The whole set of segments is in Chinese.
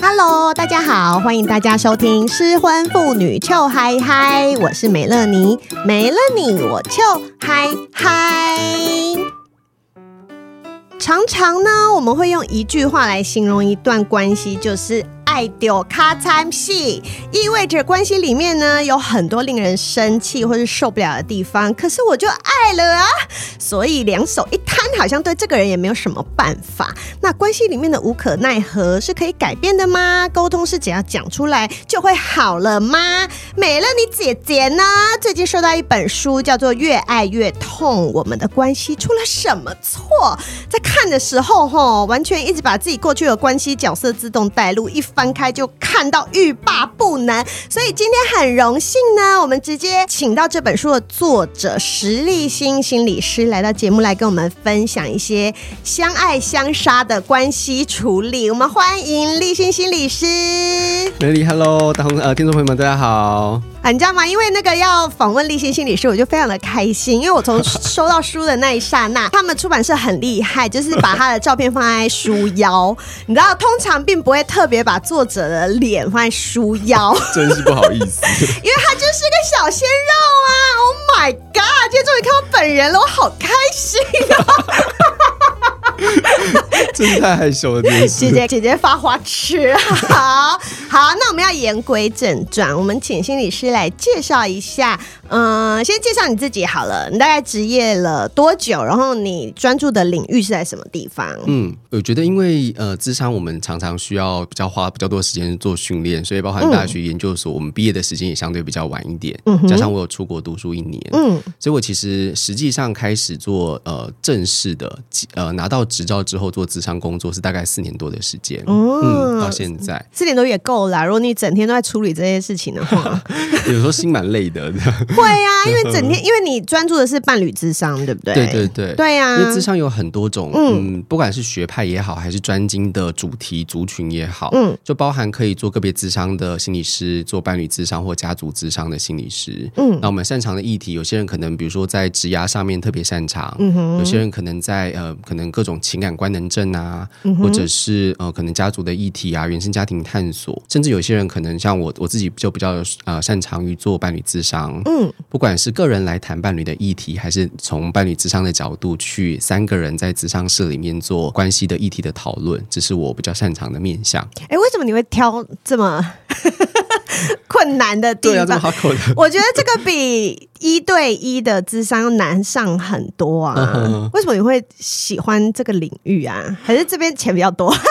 Hello，大家好，欢迎大家收听失婚妇女俏嗨嗨，我是美乐妮，没了你我俏嗨嗨。常常呢，我们会用一句话来形容一段关系，就是。爱丢卡惨死，意味着关系里面呢，有很多令人生气或是受不了的地方。可是我就爱了啊，所以两手一摊，好像对这个人也没有什么办法。那关系里面的无可奈何是可以改变的吗？沟通是只要讲出来就会好了吗？美乐你姐姐呢？最近收到一本书，叫做《越爱越痛》，我们的关系出了什么错？在看的时候，吼，完全一直把自己过去的关系角色自动带入一翻。翻开就看到欲罢不能，所以今天很荣幸呢，我们直接请到这本书的作者石立新心理师来到节目来跟我们分享一些相爱相杀的关系处理。我们欢迎立新心理师。美丽，Hello，大红呃听众朋友们，大家好。啊，你知道吗？因为那个要访问立新心理师，我就非常的开心，因为我从 收到书的那一刹那，他们出版社很厉害，就是把他的照片放在书腰。你知道，通常并不会特别把作者的脸放在书腰，真是不好意思。因为他就是个小鲜肉啊！Oh my god！今天终于看到本人了，我好开心啊！真是太害羞了，姐姐姐姐发花痴，好好，那我们要言归正传，我们请心理师来介绍一下。嗯，先介绍你自己好了。你大概职业了多久？然后你专注的领域是在什么地方？嗯，我觉得因为呃，智商我们常常需要比较花比较多时间做训练，所以包含大学研究所，嗯、我们毕业的时间也相对比较晚一点。嗯，加上我有出国读书一年，嗯，所以我其实实际上开始做呃正式的呃拿到执照之后做智商工作是大概四年多的时间。嗯，嗯，到现在四年多也够了。如果你整天都在处理这些事情的话，有时候心蛮累的。会呀、啊，因为整天，因为你专注的是伴侣智商，对不对？对对对，对呀、啊。因为智商有很多种，嗯，不管是学派也好，还是专精的主题族群也好，嗯，就包含可以做个别智商的心理师，做伴侣智商或家族智商的心理师，嗯，那我们擅长的议题，有些人可能比如说在职涯上面特别擅长，嗯哼，有些人可能在呃，可能各种情感官能症啊，嗯、或者是呃，可能家族的议题啊，原生家庭探索，甚至有些人可能像我，我自己就比较呃擅长于做伴侣智商，嗯。不管是个人来谈伴侣的议题，还是从伴侣智商的角度去三个人在智商室里面做关系的议题的讨论，这是我比较擅长的面向。哎，为什么你会挑这么 困难的地方？对啊，好口的。我觉得这个比一对一的智商难上很多啊。为什么你会喜欢这个领域啊？还是这边钱比较多？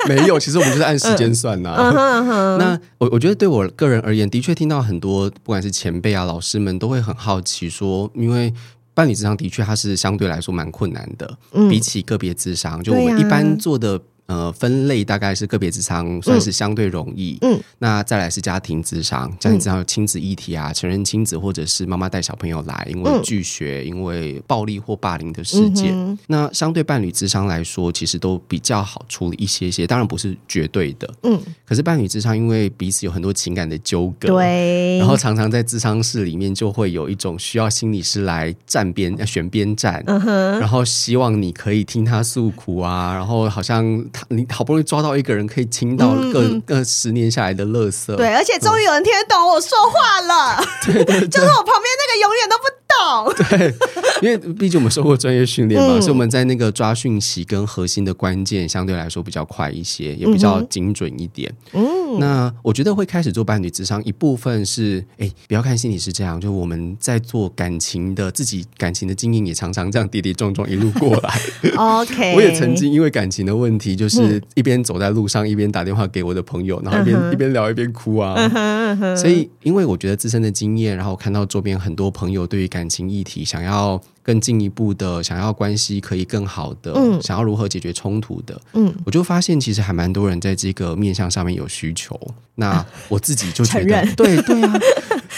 没有，其实我们就是按时间算呐、啊。嗯、那我我觉得对我个人而言，的确听到很多不管是前辈啊、老师们都会很好奇说，因为伴侣智商的确它是相对来说蛮困难的，嗯、比起个别智商，就我们一般做的。呃，分类大概是个别智商算是相对容易，嗯，那再来是家庭智商，家庭智商有亲子议题啊，成人亲子或者是妈妈带小朋友来，因为拒学，因为暴力或霸凌的事件，嗯、那相对伴侣智商来说，其实都比较好处理一些些，当然不是绝对的，嗯，可是伴侣智商因为彼此有很多情感的纠葛，对，然后常常在智商室里面就会有一种需要心理师来站边，要选边站，嗯，然后希望你可以听他诉苦啊，然后好像。你好不容易抓到一个人可以倾到各个十年下来的乐色，对，而且终于有人听得懂我说话了，对，就是我旁边那个永远都不懂，对，因为毕竟我们受过专业训练嘛，嗯、所以我们在那个抓讯息跟核心的关键相对来说比较快一些，也比较精准一点。嗯，那我觉得会开始做伴侣咨商，一部分是，哎，不要看心理是这样，就我们在做感情的自己感情的经营，也常常这样跌跌撞撞一路过来。OK，我也曾经因为感情的问题，就是。是一边走在路上，一边打电话给我的朋友，然后一边、uh. 一边聊一边哭啊。Uh uh. 所以，因为我觉得自身的经验，然后看到周边很多朋友对于感情议题想要。更进一步的，想要关系可以更好的，嗯、想要如何解决冲突的，嗯，我就发现其实还蛮多人在这个面向上面有需求。那我自己就觉得，对对啊，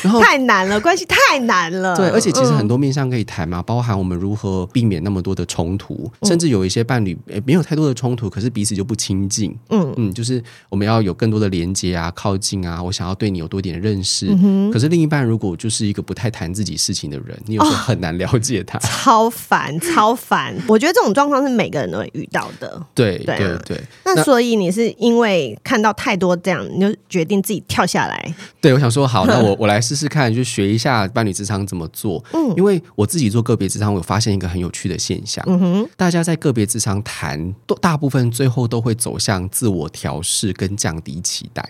然后太难了，关系太难了。对，而且其实很多面向可以谈嘛，包含我们如何避免那么多的冲突，甚至有一些伴侣诶没有太多的冲突，可是彼此就不亲近。嗯嗯，就是我们要有更多的连接啊，靠近啊，我想要对你有多一点认识。可是另一半如果就是一个不太谈自己事情的人，你有时候很难了解他，超烦超烦。我觉得这种状况是每个人都会遇到的。对对对。那所以你是因为看到太多这样，你就决定自己跳下来？对，我想说好，那我 我来试试看，就学一下伴侣职场怎么做。嗯，因为我自己做个别职场，我有发现一个很有趣的现象。嗯哼，大家在个别职场谈，都大部分最后都会走向自我调试跟降低期待。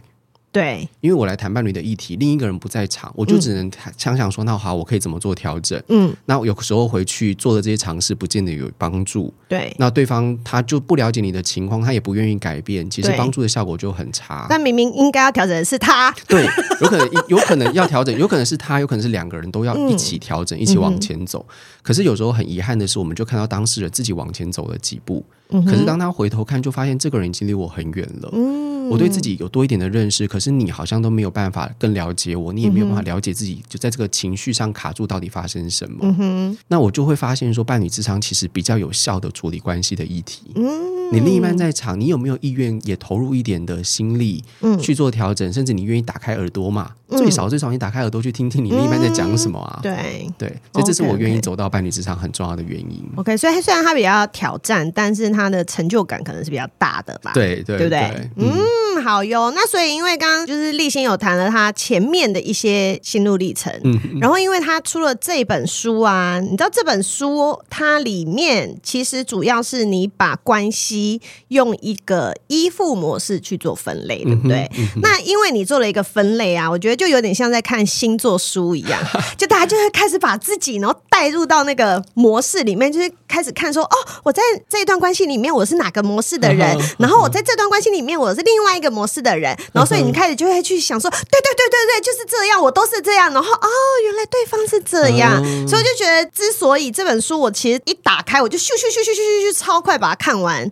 对，因为我来谈伴侣的议题，另一个人不在场，我就只能想想说，那好，我可以怎么做调整？嗯，那有时候回去做的这些尝试，不见得有帮助。对，那对方他就不了解你的情况，他也不愿意改变，其实帮助的效果就很差。那明明应该要调整的是他，对，有可能 有可能要调整，有可能是他，有可能是两个人都要一起调整，嗯、一起往前走。嗯、可是有时候很遗憾的是，我们就看到当事人自己往前走了几步。可是当他回头看，就发现这个人已经离我很远了。嗯，我对自己有多一点的认识，可是你好像都没有办法更了解我，你也没有办法了解自己，就在这个情绪上卡住，到底发生什么？嗯哼，那我就会发现说，伴侣智商其实比较有效的处理关系的议题。嗯，你另一半在场，你有没有意愿也投入一点的心力，嗯，去做调整？甚至你愿意打开耳朵嘛？最少最少，你打开耳朵去听听你另一半在讲什么啊？对对，所以这是我愿意走到伴侣智商很重要的原因。OK，所以虽然他比较挑战，但是他。他的成就感可能是比较大的吧，对对，对不对？嗯，嗯，好哟。那所以，因为刚刚就是立新有谈了他前面的一些心路历程，嗯，然后因为他出了这本书啊，你知道这本书它里面其实主要是你把关系用一个依附模式去做分类，对不对？嗯嗯、那因为你做了一个分类啊，我觉得就有点像在看星座书一样，就大家就会开始把自己然后带入到那个模式里面，就是开始看说，哦，我在这一段关系。里面我是哪个模式的人，然后我在这段关系里面我是另外一个模式的人，然后所以你开始就会去想说，对对对对对，就是这样，我都是这样，然后哦，原来对方是这样，所以我就觉得，之所以这本书我其实一打开我就咻咻咻咻咻咻超快把它看完，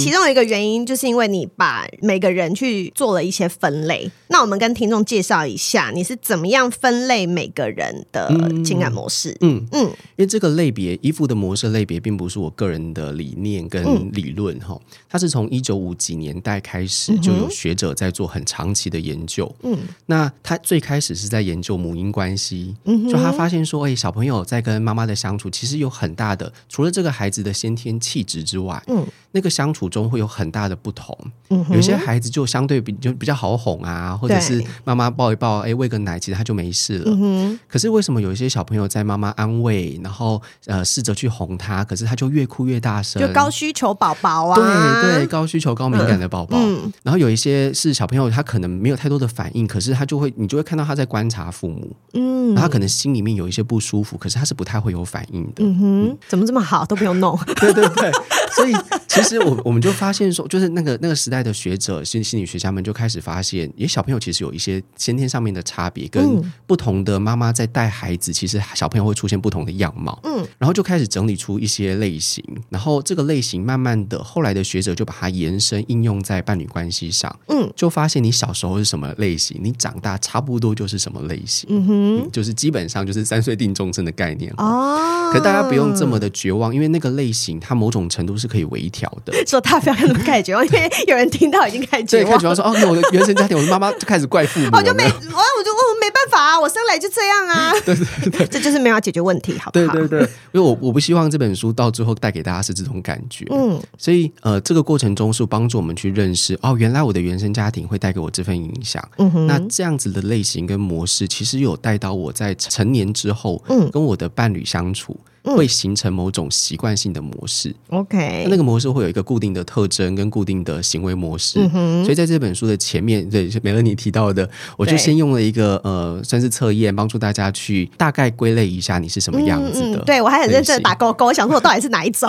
其中有一个原因就是因为你把每个人去做了一些分类，那我们跟听众介绍一下你是怎么样分类每个人的情感模式，嗯嗯，因为这个类别衣服的模式类别并不是我个人的理念跟。理论哈，它是从一九五几年代开始就有学者在做很长期的研究。嗯，那他最开始是在研究母婴关系，就他发现说，哎，小朋友在跟妈妈的相处，其实有很大的，除了这个孩子的先天气质之外，嗯，那个相处中会有很大的不同。嗯，有些孩子就相对比就比较好哄啊，或者是妈妈抱一抱，哎，喂个奶，其实他就没事了。嗯，可是为什么有一些小朋友在妈妈安慰，然后呃试着去哄他，可是他就越哭越大声，就高需求宝宝啊，对对，高需求高敏感的宝宝，嗯，然后有一些是小朋友，他可能没有太多的反应，可是他就会，你就会看到他在观察父母，嗯，然后他可能心里面有一些不舒服，可是他是不太会有反应的，嗯哼，怎么这么好，都不用弄，对对对，所以其实我我们就发现说，就是那个那个时代的学者心心理学家们就开始发现，诶，小朋友其实有一些先天上面的差别，跟不同的妈妈在带孩子，其实小朋友会出现不同的样貌，嗯，然后就开始整理出一些类型，然后这个类型慢慢。的后来的学者就把它延伸应用在伴侣关系上，嗯，就发现你小时候是什么类型，你长大差不多就是什么类型，嗯哼，嗯，就是基本上就是三岁定终身的概念哦。可大家不用这么的绝望，因为那个类型它某种程度是可以微调的。说他不要那么开始绝望，因为有人听到已经开始绝望，绝望说哦，那我的原生家庭，我的妈妈就开始怪父母，我就没，我我就我没办法啊，我生来就这样啊，对 对对，这就是没有解决问题，好不好？对对对，因为我我不希望这本书到最后带给大家是这种感觉，嗯。所以，呃，这个过程中是帮助我们去认识哦，原来我的原生家庭会带给我这份影响。嗯哼，那这样子的类型跟模式，其实有带到我在成年之后，嗯，跟我的伴侣相处。会形成某种习惯性的模式，OK，那，那个模式会有一个固定的特征跟固定的行为模式，嗯、所以在这本书的前面，对，美乐你提到的，我就先用了一个呃，算是测验，帮助大家去大概归类一下你是什么样子的。嗯嗯、对我还很认真的打勾勾，我想说我到底是哪一种，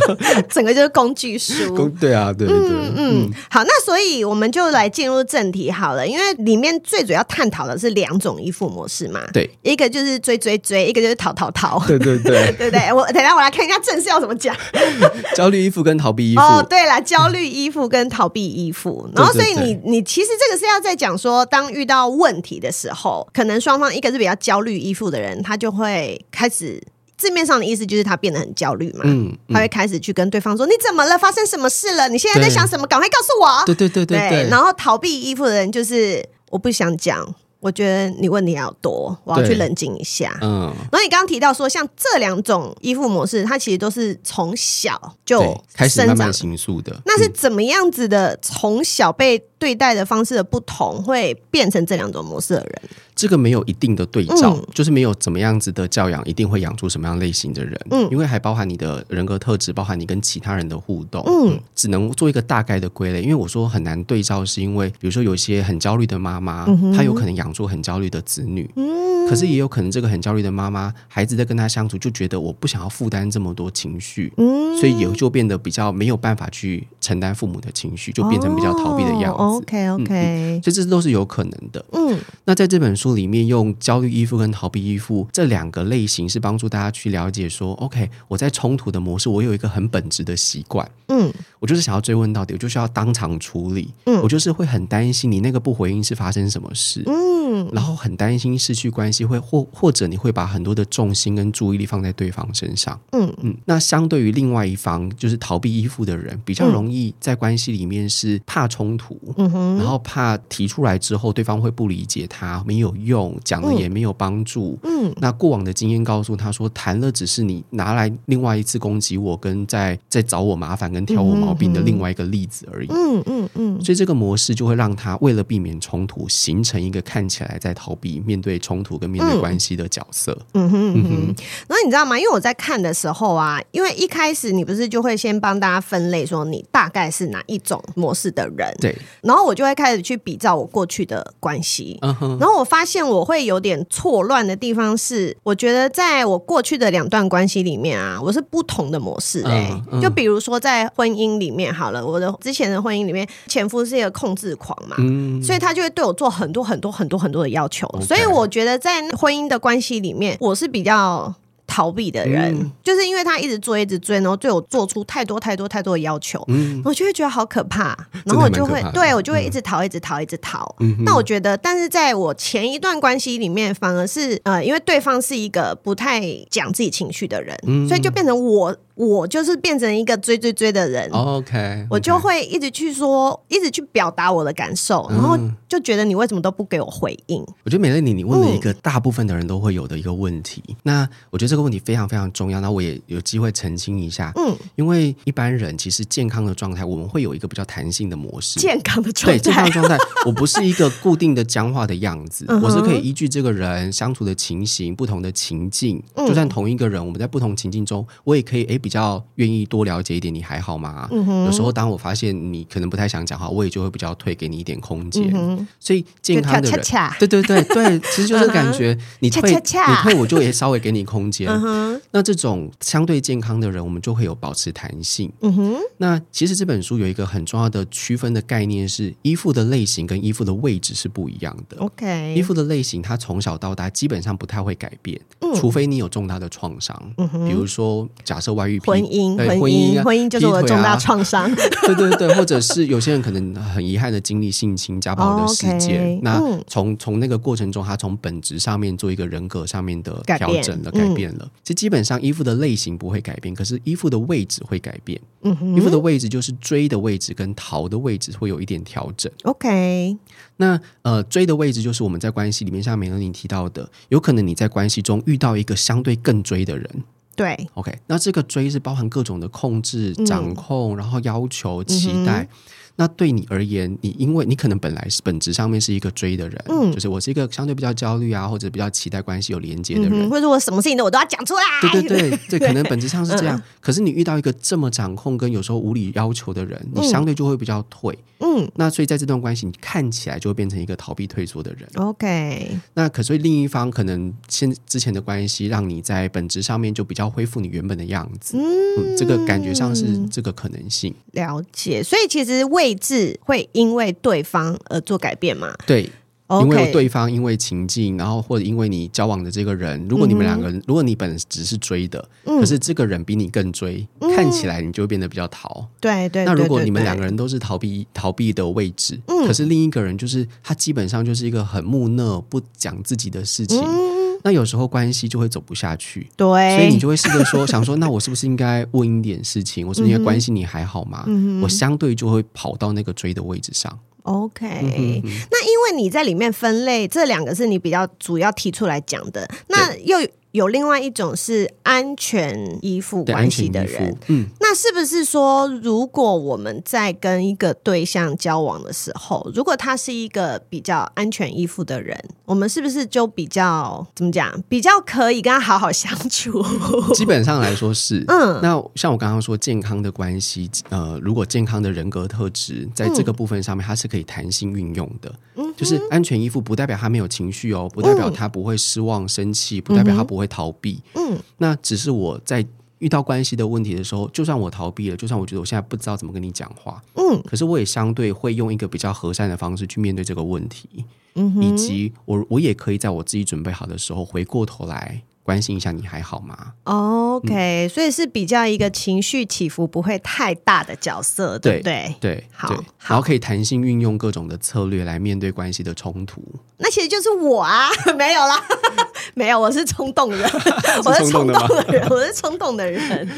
整个就是工具书。对啊，对对对，嗯，嗯好，那所以我们就来进入正题好了，因为里面最主要探讨的是两种依附模式嘛，对，一个就是追追追，一个就是逃逃逃，对对对。对不对？我等下我来看一下正式要怎么讲。焦虑依附跟逃避依附。哦，对了，焦虑依附跟逃避依附。然后，所以你你其实这个是要在讲说，当遇到问题的时候，可能双方一个是比较焦虑依附的人，他就会开始。字面上的意思就是他变得很焦虑嘛，嗯，嗯，他会开始去跟对方说：“你怎么了？发生什么事了？你现在在想什么？赶快告诉我。”对对对对对。然后逃避依附的人就是我不想讲。我觉得你问题要多，我要去冷静一下。嗯，然后你刚刚提到说，像这两种依附模式，它其实都是从小就开始慢慢形塑的。那是怎么样子的？从小被对待的方式的不同，会变成这两种模式的人？这个没有一定的对照，嗯、就是没有怎么样子的教养，一定会养出什么样类型的人。嗯，因为还包含你的人格特质，包含你跟其他人的互动。嗯，只能做一个大概的归类。因为我说很难对照，是因为比如说有一些很焦虑的妈妈，嗯、她有可能养出很焦虑的子女。嗯，可是也有可能这个很焦虑的妈妈，孩子在跟她相处就觉得我不想要负担这么多情绪，嗯，所以也就变得比较没有办法去承担父母的情绪，就变成比较逃避的样子。哦、OK OK，嗯嗯、所以这都是有可能的。嗯，那在这本书。里面用焦虑依附跟逃避依附这两个类型，是帮助大家去了解说，OK，我在冲突的模式，我有一个很本质的习惯，嗯，我就是想要追问到底，我就需要当场处理，嗯，我就是会很担心你那个不回应是发生什么事，嗯，然后很担心失去关系，会或或者你会把很多的重心跟注意力放在对方身上，嗯。嗯，那相对于另外一方就是逃避依附的人，比较容易在关系里面是怕冲突，嗯哼，然后怕提出来之后对方会不理解他，没有。用讲了也没有帮助。嗯，那过往的经验告诉他说，谈了只是你拿来另外一次攻击我，跟在在找我麻烦跟挑我毛病的另外一个例子而已。嗯嗯嗯。所以这个模式就会让他为了避免冲突，形成一个看起来在逃避面对冲突跟面对关系的角色。嗯哼嗯哼。然后你知道吗？因为我在看的时候啊，因为一开始你不是就会先帮大家分类，说你大概是哪一种模式的人。对。然后我就会开始去比照我过去的关系。嗯哼。然后我发现。我会有点错乱的地方是，我觉得在我过去的两段关系里面啊，我是不同的模式哎、欸。Uh, uh, 就比如说在婚姻里面，好了，我的之前的婚姻里面，前夫是一个控制狂嘛，嗯、所以他就会对我做很多很多很多很多的要求。所以我觉得在婚姻的关系里面，我是比较。逃避的人，嗯、就是因为他一直追，一直追，然后对我做出太多太多太多的要求，嗯、我就会觉得好可怕，然后我就会对我就会一直逃，嗯、一直逃，一直逃。嗯、那我觉得，但是在我前一段关系里面，反而是呃，因为对方是一个不太讲自己情绪的人，嗯、所以就变成我。我就是变成一个追追追的人，OK，我就会一直去说，一直去表达我的感受，然后就觉得你为什么都不给我回应？我觉得美乐你，你问了一个大部分的人都会有的一个问题。那我觉得这个问题非常非常重要，那我也有机会澄清一下。嗯，因为一般人其实健康的状态，我们会有一个比较弹性的模式。健康的状态，对，健康的状态，我不是一个固定的僵化的样子，我是可以依据这个人相处的情形、不同的情境，就算同一个人，我们在不同情境中，我也可以诶比较愿意。多了解一点，你还好吗？嗯、有时候，当我发现你可能不太想讲话，我也就会比较退给你一点空间。嗯、所以健康的人，恰恰对对对对，其实就是感觉你 退，你退，我就也稍微给你空间。嗯、那这种相对健康的人，我们就会有保持弹性。那其实这本书有一个很重要的区分的概念是，依附的类型跟依附的位置是不一样的。OK，依附的类型，它从小到大基本上不太会改变，嗯、除非你有重大的创伤。比如说，假设外遇、婚姻。婚姻，婚姻就是我的重大创伤。啊、对对对，或者是有些人可能很遗憾的经历性侵、家暴的事件。Oh. 那从从那个过程中，他从本质上面做一个人格上面的调整了，改变，了。其实基本上衣服的类型不会改变，可是衣服的位置会改变。嗯哼，依附的位置就是追的位置跟逃的位置会有一点调整。OK，那呃追的位置就是我们在关系里面，像美乐你提到的，有可能你在关系中遇到一个相对更追的人。对，OK，那这个追是包含各种的控制、掌控，嗯、然后要求、期待。嗯那对你而言，你因为你可能本来是本质上面是一个追的人，嗯，就是我是一个相对比较焦虑啊，或者比较期待关系有连接的人，嗯、或者我什么事情都我都要讲出来，对对对 对，可能本质上是这样。嗯、可是你遇到一个这么掌控跟有时候无理要求的人，你相对就会比较退，嗯，那所以在这段关系，你看起来就会变成一个逃避退缩的人。OK，那可所以另一方可能先之前的关系让你在本质上面就比较恢复你原本的样子，嗯，嗯，这个感觉上是这个可能性。了解，所以其实为位置会因为对方而做改变吗？对.因为对方因为情境，然后或者因为你交往的这个人，如果你们两个人，嗯、如果你本只是追的，嗯、可是这个人比你更追，嗯、看起来你就会变得比较逃。对对。那如果你们两个人都是逃避逃避的位置，嗯、可是另一个人就是他基本上就是一个很木讷，不讲自己的事情，嗯、那有时候关系就会走不下去。对。所以你就会试着说，想说，那我是不是应该问一点事情？我是不是应该关心你还好吗？嗯、我相对就会跑到那个追的位置上。OK，那因为你在里面分类，这两个是你比较主要提出来讲的，那又。有另外一种是安全依附关系的人，嗯，那是不是说，如果我们在跟一个对象交往的时候，如果他是一个比较安全依附的人，我们是不是就比较怎么讲，比较可以跟他好好相处？基本上来说是，嗯，那像我刚刚说健康的关系，呃，如果健康的人格特质在这个部分上面，它是可以弹性运用的，嗯，就是安全依附不代表他没有情绪哦，不代表他不会失望、生气，不代表他不会。逃避，嗯，那只是我在遇到关系的问题的时候，就算我逃避了，就算我觉得我现在不知道怎么跟你讲话，嗯，可是我也相对会用一个比较和善的方式去面对这个问题，嗯，以及我我也可以在我自己准备好的时候回过头来。关心一下你还好吗？OK，、嗯、所以是比较一个情绪起伏不会太大的角色，对不对？对，好，然后可以弹性运用各种的策略来面对关系的冲突。那其实就是我啊，没有啦，没有，我是冲动人，我是冲动的人，我是冲动的人。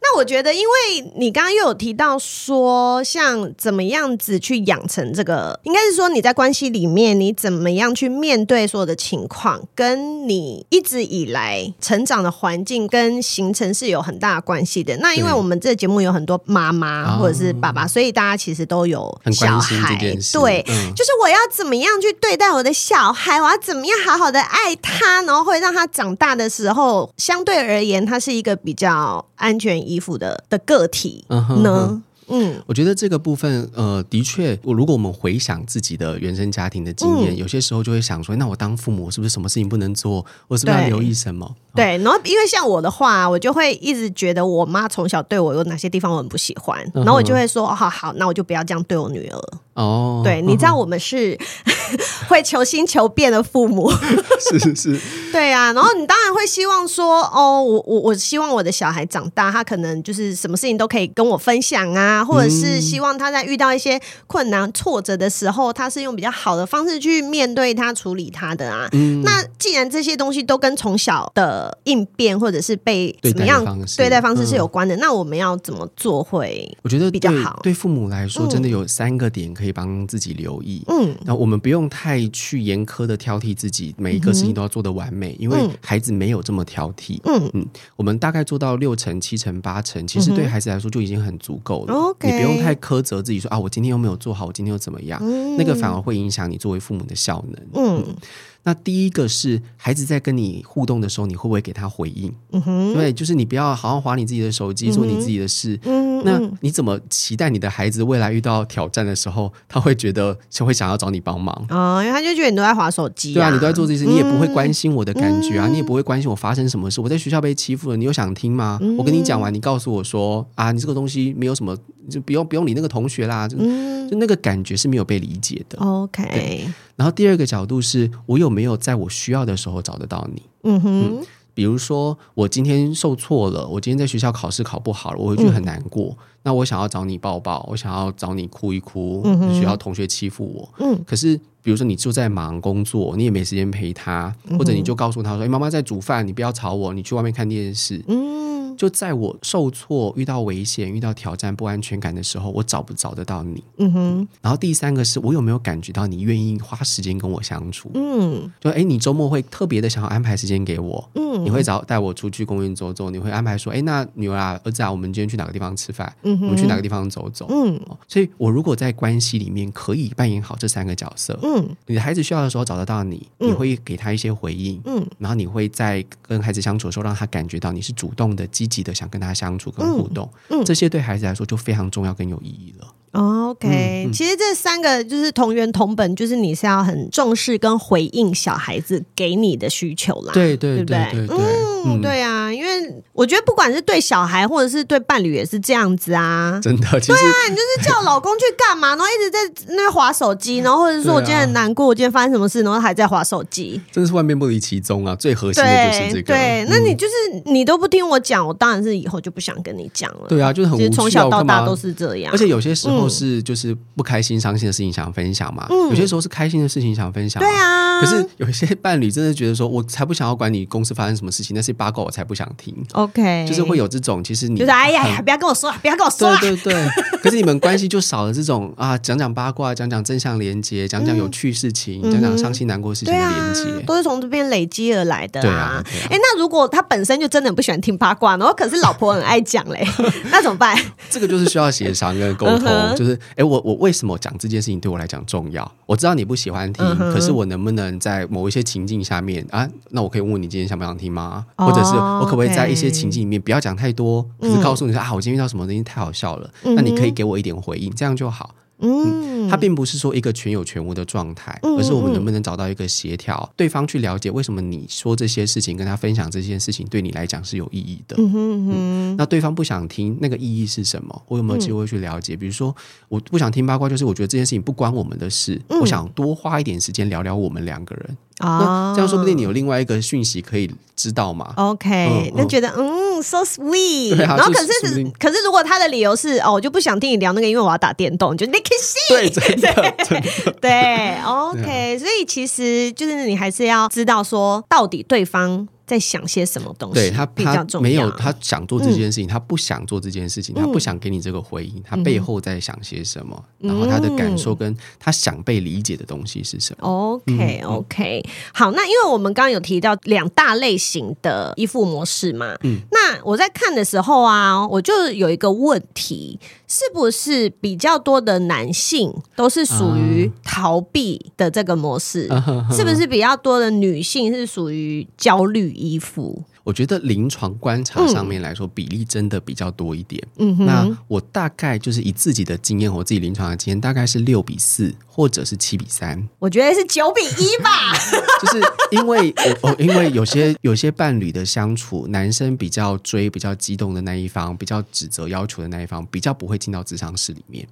那我觉得，因为你刚刚又有提到说，像怎么样子去养成这个，应该是说你在关系里面，你怎么样去面对所有的情况，跟你一直以来。成长的环境跟形成是有很大的关系的。那因为我们这个节目有很多妈妈或者是爸爸，所以大家其实都有小孩。对，嗯、就是我要怎么样去对待我的小孩，我要怎么样好好的爱他，然后会让他长大的时候，相对而言，他是一个比较安全依附的的个体呢。嗯哼嗯，我觉得这个部分，呃，的确，我如果我们回想自己的原生家庭的经验，嗯、有些时候就会想说，那我当父母是不是什么事情不能做？我是不是要留意什么？对，对，然后因为像我的话，我就会一直觉得我妈从小对我有哪些地方我很不喜欢，然后我就会说，哦，好好，那我就不要这样对我女儿。哦，对，你知道我们是 会求新求变的父母，是 是是，对啊，然后你当然会希望说，哦，我我我希望我的小孩长大，他可能就是什么事情都可以跟我分享啊，或者是希望他在遇到一些困难挫折的时候，他是用比较好的方式去面对他、处理他的啊。嗯，那既然这些东西都跟从小的应变或者是被怎么样对待方式是有关的，那我们要怎么做会？我觉得比较好。对父母来说，真的有三个点可以。帮自己留意，嗯，那我们不用太去严苛的挑剔自己，每一个事情都要做得完美，嗯、因为孩子没有这么挑剔，嗯。嗯，我们大概做到六成、七成、八成，其实对孩子来说就已经很足够了。嗯、你不用太苛责自己说，啊，我今天又没有做好，我今天又怎么样？嗯、那个反而会影响你作为父母的效能，嗯。嗯那第一个是孩子在跟你互动的时候，你会不会给他回应？嗯哼，对，就是你不要好好划你自己的手机，做你自己的事。嗯，那你怎么期待你的孩子未来遇到挑战的时候，他会觉得就会想要找你帮忙？哦，因为他就觉得你都在划手机。对啊，你都在做这些事，你也不会关心我的感觉啊，你也不会关心我发生什么事。我在学校被欺负了，你有想听吗？我跟你讲完，你告诉我说啊，你这个东西没有什么，就不用不用理那个同学啦。就就那个感觉是没有被理解的。OK。然后第二个角度是我有没有在我需要的时候找得到你？嗯哼，嗯，比如说我今天受挫了，我今天在学校考试考不好了，我会觉得很难过。嗯、那我想要找你抱抱，我想要找你哭一哭。学校同学欺负我，嗯，可是比如说你就在忙工作，你也没时间陪他，或者你就告诉他说：“哎，妈妈在煮饭，你不要吵我，你去外面看电视。”嗯。就在我受挫、遇到危险、遇到挑战、不安全感的时候，我找不找得到你？嗯哼。然后第三个是我有没有感觉到你愿意花时间跟我相处？嗯。就哎，你周末会特别的想要安排时间给我？嗯。你会找带我出去公园走走？你会安排说，哎，那女儿啊、儿子啊，我们今天去哪个地方吃饭？嗯哼。我们去哪个地方走走？嗯。所以，我如果在关系里面可以扮演好这三个角色，嗯，你的孩子需要的时候找得到你，你会给他一些回应，嗯，然后你会在跟孩子相处的时候让他感觉到你是主动的、积极的想跟他相处跟互动，嗯，嗯，这些对孩子来说就非常重要跟有意义了。OK，嗯嗯，其实这三个就是同源同本，就是你是要很重视跟回应小孩子给你的需求啦。对对对对对。嗯嗯，对啊，因为我觉得不管是对小孩或者是对伴侣也是这样子啊。真的，其实对啊，你就是叫老公去干嘛，然后一直在那边滑手机，然后或者说我今天很难过，我今天发生什么事，然后还在划手机，真的是万变不离其宗啊！最核心的就是这个。对，对，那你就是你都不听我讲，我当然是以后就不想跟你讲了。对啊，就是很无趣，从小到大都是这样。而且有些时候是就是不开心、伤心的事情想分享嘛，有些时候是开心的事情想分享。对啊，可是有些伴侣真的觉得说，我才不想要管你公司发生什么事情，那些八卦我才不想听。OK，就是会有这种，其实你就是哎呀呀，不要跟我说，不要跟我说。对对对，可是你们关系就少了这种啊，讲讲八卦，讲讲正向连接，讲讲有趣事情，讲讲伤心难过事情的连接，都是从这边累积而来的。对啊，哎，那如果他本身就真的不喜欢听八卦，然后可是老婆很爱讲嘞，那怎么办？这个就是需要协商跟沟通，就是哎，我我为什么讲这件事情对我来讲重要？我知道你不喜欢听，可是我能不能在某一些情境下面啊，那我可以问问你今天想不想听吗？或者是我可不可以在一些情境里面不要讲太多，可是告诉你说啊，我今天遇到什么东西太好笑了，那你可以给我一点回应，这样就好。嗯，它并不是说一个全有全无的状态，而是我们能不能找到一个协调，对方去了解为什么你说这些事情，跟他分享这件事情对你来讲是有意义的。嗯嗯，那对方不想听，那个意义是什么？我有没有机会去了解？比如说，我不想听八卦，就是我觉得这件事情不关我们的事，我想多花一点时间聊聊我们两个人。啊，这样说不定你有另外一个讯息可以知道嘛？OK，那觉得嗯，so sweet。然后可是可是如果他的理由是哦，我就不想听你聊那个，因为我要打电动，就对，真的，真的，对，OK，所以其实就是你还是要知道说，到底对方在想些什么东西，对他比较重要。没有他想做这件事情，他不想做这件事情，他不想给你这个回应，他背后在想些什么，然后他的感受跟他想被理解的东西是什么？OK，OK，好，那因为我们刚刚有提到两大类型的依附模式嘛，嗯，那我在看的时候啊，我就有一个问题。是不是比较多的男性都是属于逃避的这个模式？是不是比较多的女性是属于焦虑依附？我觉得临床观察上面来说，比例真的比较多一点。嗯哼，那我大概就是以自己的经验，我自己临床的经验，大概是六比四，或者是七比三。我觉得是九比一吧。就是因为我，因为有些有些伴侣的相处，男生比较追、比较激动的那一方，比较指责、要求的那一方，比较不会进到智商室里面。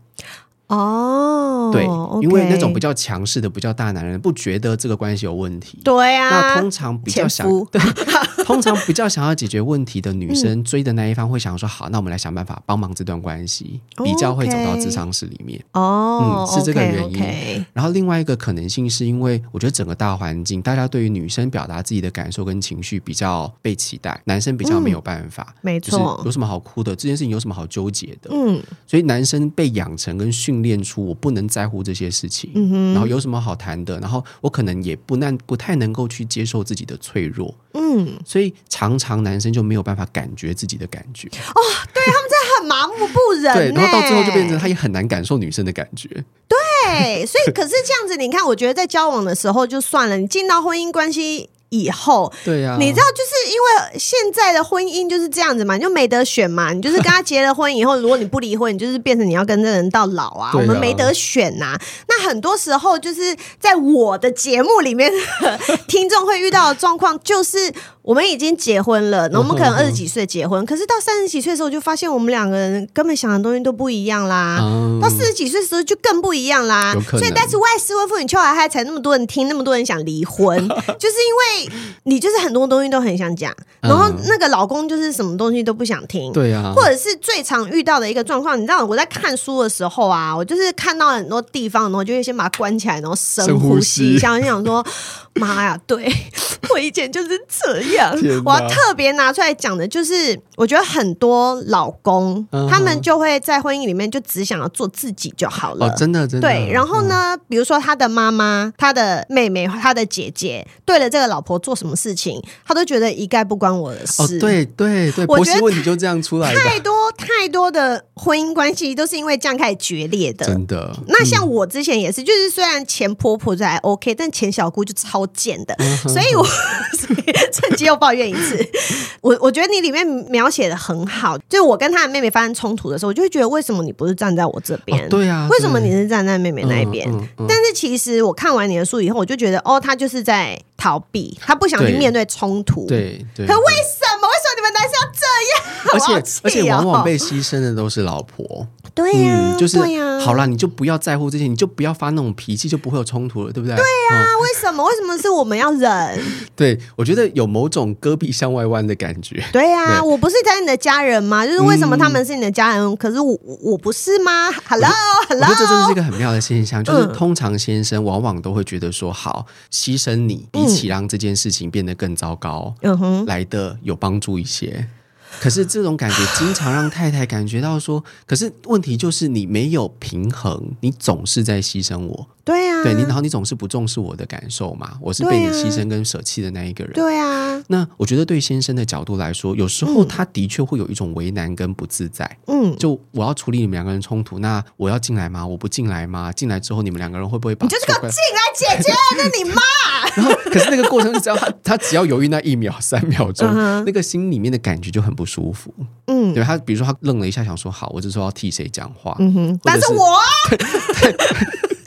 哦，对.因为那种比较强势的、比较大男人，不觉得这个关系有问题。对啊，那通常比较想，对，通常比较想要解决问题的女生，追的那一方会想说：“好，那我们来想办法帮忙这段关系。”比较会走到智商室里面。哦，嗯，是这个原因。Okay, okay. 然后另外一个可能性是因为，我觉得整个大环境，大家对于女生表达自己的感受跟情绪比较被期待，男生比较没有办法。嗯，没错，有什么好哭的？这件事情有什么好纠结的？嗯，所以男生被养成跟训。练出我不能在乎这些事情，嗯，然后有什么好谈的？然后我可能也不难不太能够去接受自己的脆弱，嗯，所以常常男生就没有办法感觉自己的感觉哦，对，他们在很麻木不仁，对，然后到最后就变成他也很难感受女生的感觉，对，所以可是这样子，你看，我觉得在交往的时候就算了，你进到婚姻关系。以后，对呀、啊，你知道，就是因为现在的婚姻就是这样子嘛，你就没得选嘛。你就是跟他结了婚以后，如果你不离婚，你就是变成你要跟这人到老啊。啊我们没得选呐、啊。那很多时候就是在我的节目里面，听众会遇到的状况就是。我们已经结婚了，那我们可能二十几岁结婚，可是到三十几岁的时候，就发现我们两个人根本想的东西都不一样啦。嗯、到四十几岁的时候就更不一样啦。所以，但是外失婚妇女俏海嗨才那么多人听，那么多人想离婚，就是因为你就是很多东西都很想讲，然后那个老公就是什么东西都不想听。对呀，或者是最常遇到的一个状况，你知道我在看书的时候啊，我就是看到很多地方，然后就会先把它关起来，然后深呼吸一下，我想说。妈呀，对，我以前就是这样。我要特别拿出来讲的，就是我觉得很多老公、嗯、他们就会在婚姻里面就只想要做自己就好了。哦、真的，真的。对，然后呢，嗯、比如说他的妈妈、他的妹妹、他的姐姐，对了这个老婆做什么事情，他都觉得一概不关我的事。哦、对对对，婆媳问题就这样出来。太多太多的婚姻关系都是因为这样开始决裂的。真的。那像我之前也是，就是虽然前婆婆就还 OK，但前小姑就超。贱的，所以我 趁机又抱怨一次。我我觉得你里面描写的很好，就是我跟他的妹妹发生冲突的时候，我就会觉得为什么你不是站在我这边？哦，对啊，为什么你是站在妹妹那一边？嗯嗯嗯。但是其实我看完你的书以后，我就觉得哦，他就是在逃避，他不想去面对冲突。对对。可为什 而且而且往往被牺牲的都是老婆。对呀，就是好啦，你就不要在乎这些，你就不要发那种脾气，就不会有冲突了，对不对？对呀，为什么？为什么是我们要忍？对，我觉得有某种戈壁向外弯的感觉。对呀，我不是在你的家人吗？就是为什么他们是你的家人，可是我我不是吗？Hello，Hello，我觉得这真的是一个很妙的现象，就是通常先生往往都会觉得说，好牺牲你，比起让这件事情变得更糟糕，嗯哼，来的有帮助一些。可是这种感觉经常让太太感觉到说，可是问题就是你没有平衡，你总是在牺牲我。对呀、啊，对你，然后你总是不重视我的感受嘛？我是被你牺牲跟舍弃的那一个人。对啊，那我觉得对先生的角度来说，有时候他的确会有一种为难跟不自在。嗯，就我要处理你们两个人冲突，那我要进来吗？我不进来吗？进来之后你们两个人会不会把？你就是个进来解决，那你妈。然后，可是那个过程，只要他他只要犹豫那一秒、三秒钟，嗯、那个心里面的感觉就很不舒服。嗯，对他，比如说他愣了一下，想说好，我这时候要替谁讲话？嗯哼，但是我。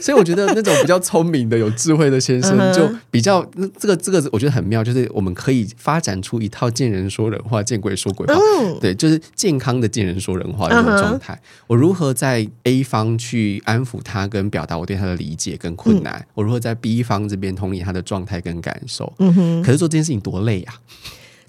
所以我觉得那种比较聪明的、有智慧的先生，就比较那这个这个，我觉得很妙，就是我们可以发展出一套见人说人话、见鬼说鬼话，对，就是健康的见人说人话的那种状态。我如何在 A 方去安抚他，跟表达我对他的理解跟困难？我如何在 B 方这边同理他的状态跟感受？嗯哼。可是做这件事情多累呀！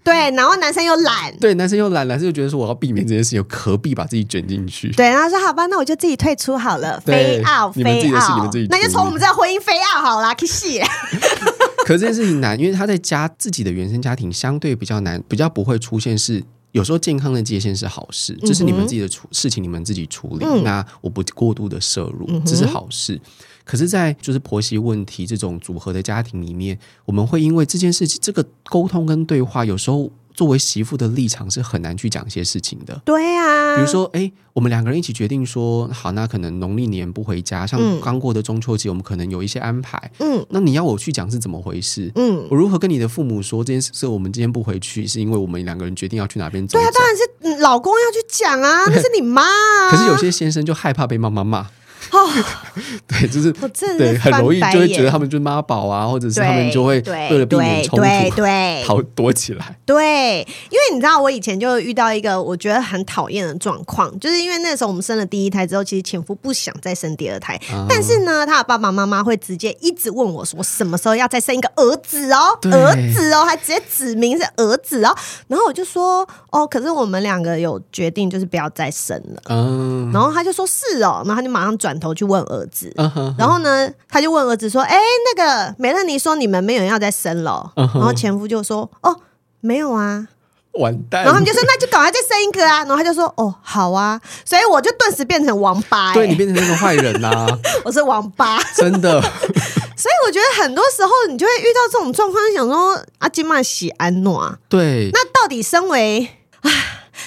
对，然后男生又懒，对，男生又懒，男生就觉得说我要避免这件事情，何必把自己卷进去？对，然后说好吧，那我就自己退出好了，飞奥，飞奥，那就从我们这个婚姻飞奥好了，可惜。可是这件事情难，因为他在家自己的原生家庭相对比较难，比较不会出现是有时候健康的界限是好事，这是你们自己的处事情，你们自己处理，嗯、那我不过度的摄入，这是好事。可是，在就是婆媳问题这种组合的家庭里面，我们会因为这件事情，这个沟通跟对话，有时候作为媳妇的立场是很难去讲一些事情的。对啊，比如说，哎，我们两个人一起决定说，好，那可能农历年不回家，像刚过的中秋节，我们可能有一些安排。嗯，那你要我去讲是怎么回事？嗯，我如何跟你的父母说这件事？我们今天不回去，是因为我们两个人决定要去哪边走？对啊，当然是老公要去讲啊，那是你妈啊。可是有些先生就害怕被妈妈骂。哦，对，就是是对，很容易就会觉得他们就是妈宝啊，或者是他们就会为了避免冲突，对，逃躲起来。对，因为你知道，我以前就遇到一个我觉得很讨厌的状况，就是因为那时候我们生了第一胎之后，其实前夫不想再生第二胎，啊、但是呢，他的爸爸妈妈会直接一直问我说，什么时候要再生一个儿子哦，儿子哦，还直接指明是儿子哦，然后我就说，哦，可是我们两个有决定，就是不要再生了。嗯，然后他就说是哦，然后他就马上转。头去问儿子，uh huh, uh huh. 然后呢，他就问儿子说：“哎，那个美乐妮说你们没有人要再生了。” uh huh. 然后前夫就说：“哦，没有啊，完蛋。”然后他们就说：“那就赶快再生一个啊！”然后他就说：“哦，好啊。”所以我就顿时变成王八，欸，对，你变成那个坏人啊！我是王八，真的。所以我觉得很多时候你就会遇到这种状况，想说阿金玛喜安诺啊，对，那到底身为唉。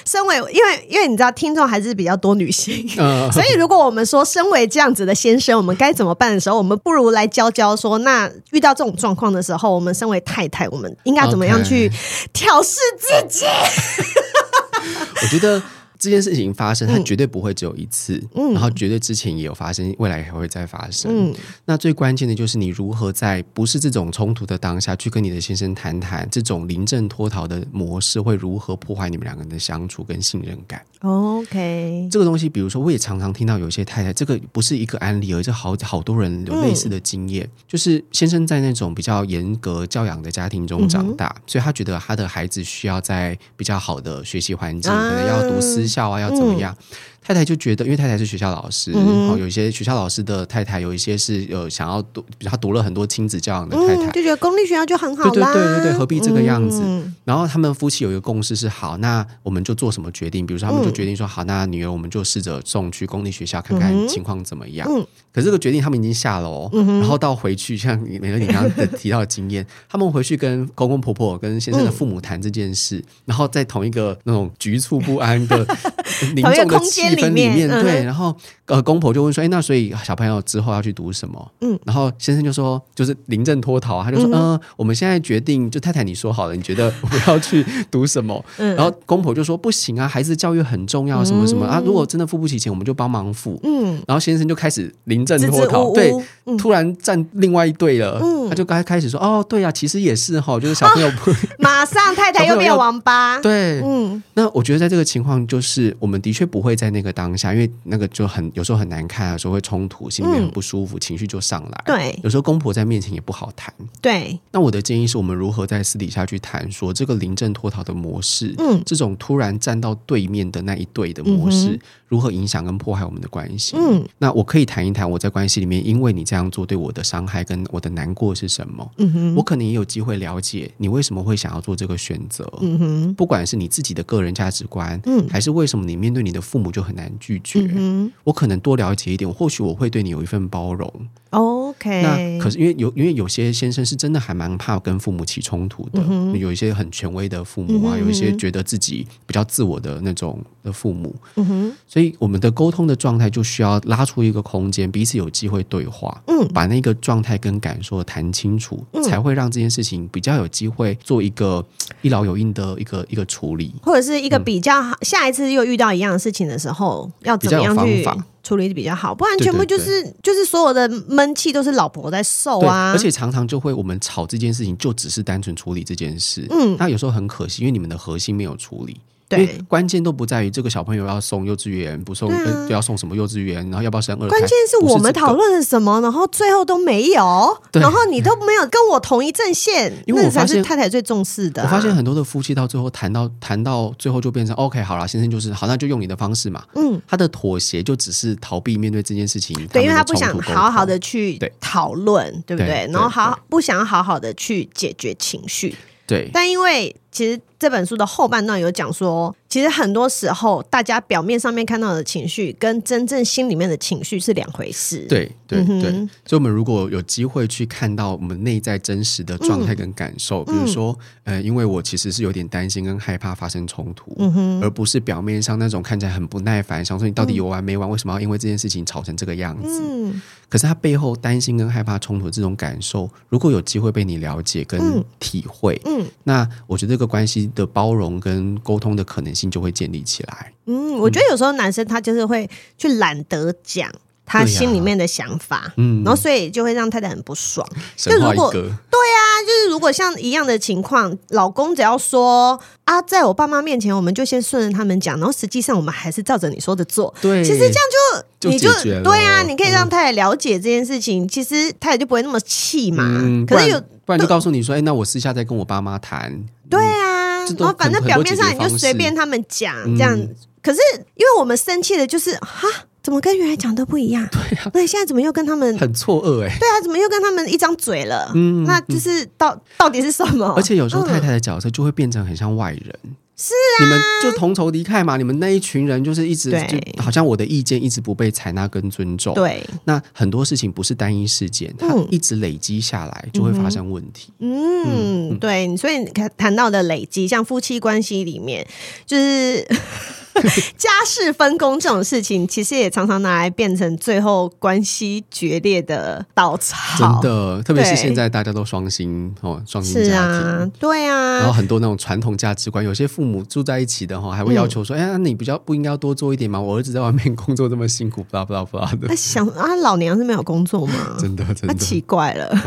身为，因为因为你知道听众还是比较多女性，嗯、所以如果我们说身为这样子的先生，我们该怎么办的时候，我们不如来教教说，那遇到这种状况的时候，我们身为太太，我们应该怎么样去调试自己. 我觉得。这件事情发生，它绝对不会只有一次，嗯、然后绝对之前也有发生，未来还会再发生。嗯、那最关键的就是你如何在不是这种冲突的当下去跟你的先生谈谈，这种临阵脱逃的模式会如何破坏你们两个人的相处跟信任感。OK，这个东西，比如说，我也常常听到有些太太，这个不是一个案例，而是好好多人有类似的经验，嗯、就是先生在那种比较严格教养的家庭中长大，嗯、所以他觉得他的孩子需要在比较好的学习环境，啊、可能要读私要怎么样？嗯太太就觉得，因为太太是学校老师，然后、嗯哼哦、有一些学校老师的太太，有一些是有想要读，比他读了很多亲子教养的太太，嗯、就觉得公立学校就很好啦。对对对对对，何必这个样子？嗯、然后他们夫妻有一个共识是：好，那我们就做什么决定？比如说，他们就决定说：好，那女儿我们就试着送去公立学校看看情况怎么样。嗯、可是这个决定他们已经下了哦。嗯、然后到回去，像美乐你刚刚提到的经验，他们回去跟公公婆婆、跟先生的父母谈这件事，嗯、然后在同一个那种局促不安的 凝重的气氛里面，对。对，然后呃，公婆就问说：“哎，那所以小朋友之后要去读什么？”嗯，然后先生就说：“就是临阵脱逃啊。”他就说：“嗯，呃，我们现在决定，就太太你说好了，你觉得我要去读什么？” 嗯，然后公婆就说：“不行啊，孩子教育很重要，什么什么啊，如果真的付不起钱，我们就帮忙付。”嗯，然后先生就开始临阵脱逃，对，嗯、突然站另外一队了。嗯嗯，他就刚开始说，哦，对呀、啊，其实也是哈，就是小朋友 马上太太又变王八，对，嗯，那我觉得在这个情况，就是我们的确不会在那个当下，因为那个就很有时候很难看，有时候会冲突，心里面很不舒服，嗯、情绪就上来，对，有时候公婆在面前也不好谈，对。那我的建议是我们如何在私底下去谈，说这个临阵脱逃的模式，嗯，这种突然站到对面的那一对的模式，嗯、如何影响跟破坏我们的关系？嗯，那我可以谈一谈我在关系里面，因为你这样做对我的伤害跟我的难过是什么？嗯哼，我可能也有机会了解你为什么会想要做这个选择。嗯哼，不管是你自己的个人价值观，嗯，还是为什么你面对你的父母就很难拒绝？嗯，我可能多了解一点，或许我会对你有一份包容。OK，那可是因为有因为有些先生是真的还蛮怕跟父母起冲突的，嗯，有一些很权威的父母啊，嗯，有一些觉得自己比较自我的那种的父母，嗯哼，所以我们的沟通的状态就需要拉出一个空间，彼此有机会对话，嗯，把那个状态跟感受谈清楚，嗯，才会让这件事情比较有机会做一个一劳永逸的一个一个处理，或者是一个比较好，嗯，下一次又遇到一样的事情的时候，要怎么样去处理的比较好，不然全部就是就是所有的闷气都是老婆在受啊，而且常常就会我们吵这件事情就只是单纯处理这件事，嗯，那有时候很可惜，因为你们的核心没有处理。对，关键都不在于这个小朋友要送幼稚园，不送、啊呃、要送什么幼稚园，然后要不要生二胎？关键是我们讨论了什么，然后最后都没有，然后你都没有跟我同一阵线，因为我发现太太最重视的、啊。我发现很多的夫妻到最后谈到谈到最后就变成 OK 好了，先生就是好，那就用你的方式嘛。嗯，他的妥协就只是逃避面对这件事情，对，因为他不想好好的去讨论，对，对不对？对，然后好不想好好的去解决情绪，对，但因为。其实这本书的后半段有讲说，其实很多时候大家表面上面看到的情绪，跟真正心里面的情绪是两回事。对对对，所以我们如果有机会去看到我们内在真实的状态跟感受，嗯、比如说，呃，因为我其实是有点担心跟害怕发生冲突，嗯、而不是表面上那种看起来很不耐烦，想说你到底有完没完？为什么要因为这件事情吵成这个样子？嗯、可是他背后担心跟害怕冲突这种感受，如果有机会被你了解跟体会，嗯，嗯那我觉得这个。关系的包容跟沟通的可能性就会建立起来。嗯，我觉得有时候男生他就是会去懒得讲他心里面的想法，嗯，然后所以就会让太太很不爽。就如果对啊，就是如果像一样的情况，老公只要说啊，在我爸妈面前，我们就先顺着他们讲，然后实际上我们还是照着你说的做。对，其实这样就你就对啊，你可以让太太了解这件事情，嗯、其实太太就不会那么气嘛。嗯、可是有不然就告诉你说，哎，那我私下再跟我爸妈谈。对啊，然后反正表面上你就随便他们讲这样，嗯、可是因为我们生气的就是哈，怎么跟原来讲的不一样？对啊，那现在怎么又跟他们很错愕哎、欸？对啊，怎么又跟他们一张嘴了？嗯，那就是到到底是什么？而且有时候太太的角色就会变成很像外人。是啊，你们就同仇敌忾嘛？你们那一群人就是一直就好像我的意见一直不被采纳跟尊重。对，那很多事情不是单一事件，它一直累积下来就会发生问题。嗯，嗯嗯对，所以谈到的累积，像夫妻关系里面，就是。家事分工这种事情，其实也常常拿来变成最后关系决裂的稻草。真的，特别是现在大家都双薪哦，双薪家庭，啊，对啊。然后很多那种传统价值观，有些父母住在一起的哈，还会要求说：“嗯、哎呀，你比较不应该要多做一点吗？我儿子在外面工作这么辛苦，不啦不啦不啦的。”想啊，老娘是没有工作吗？真的，真的，奇怪了。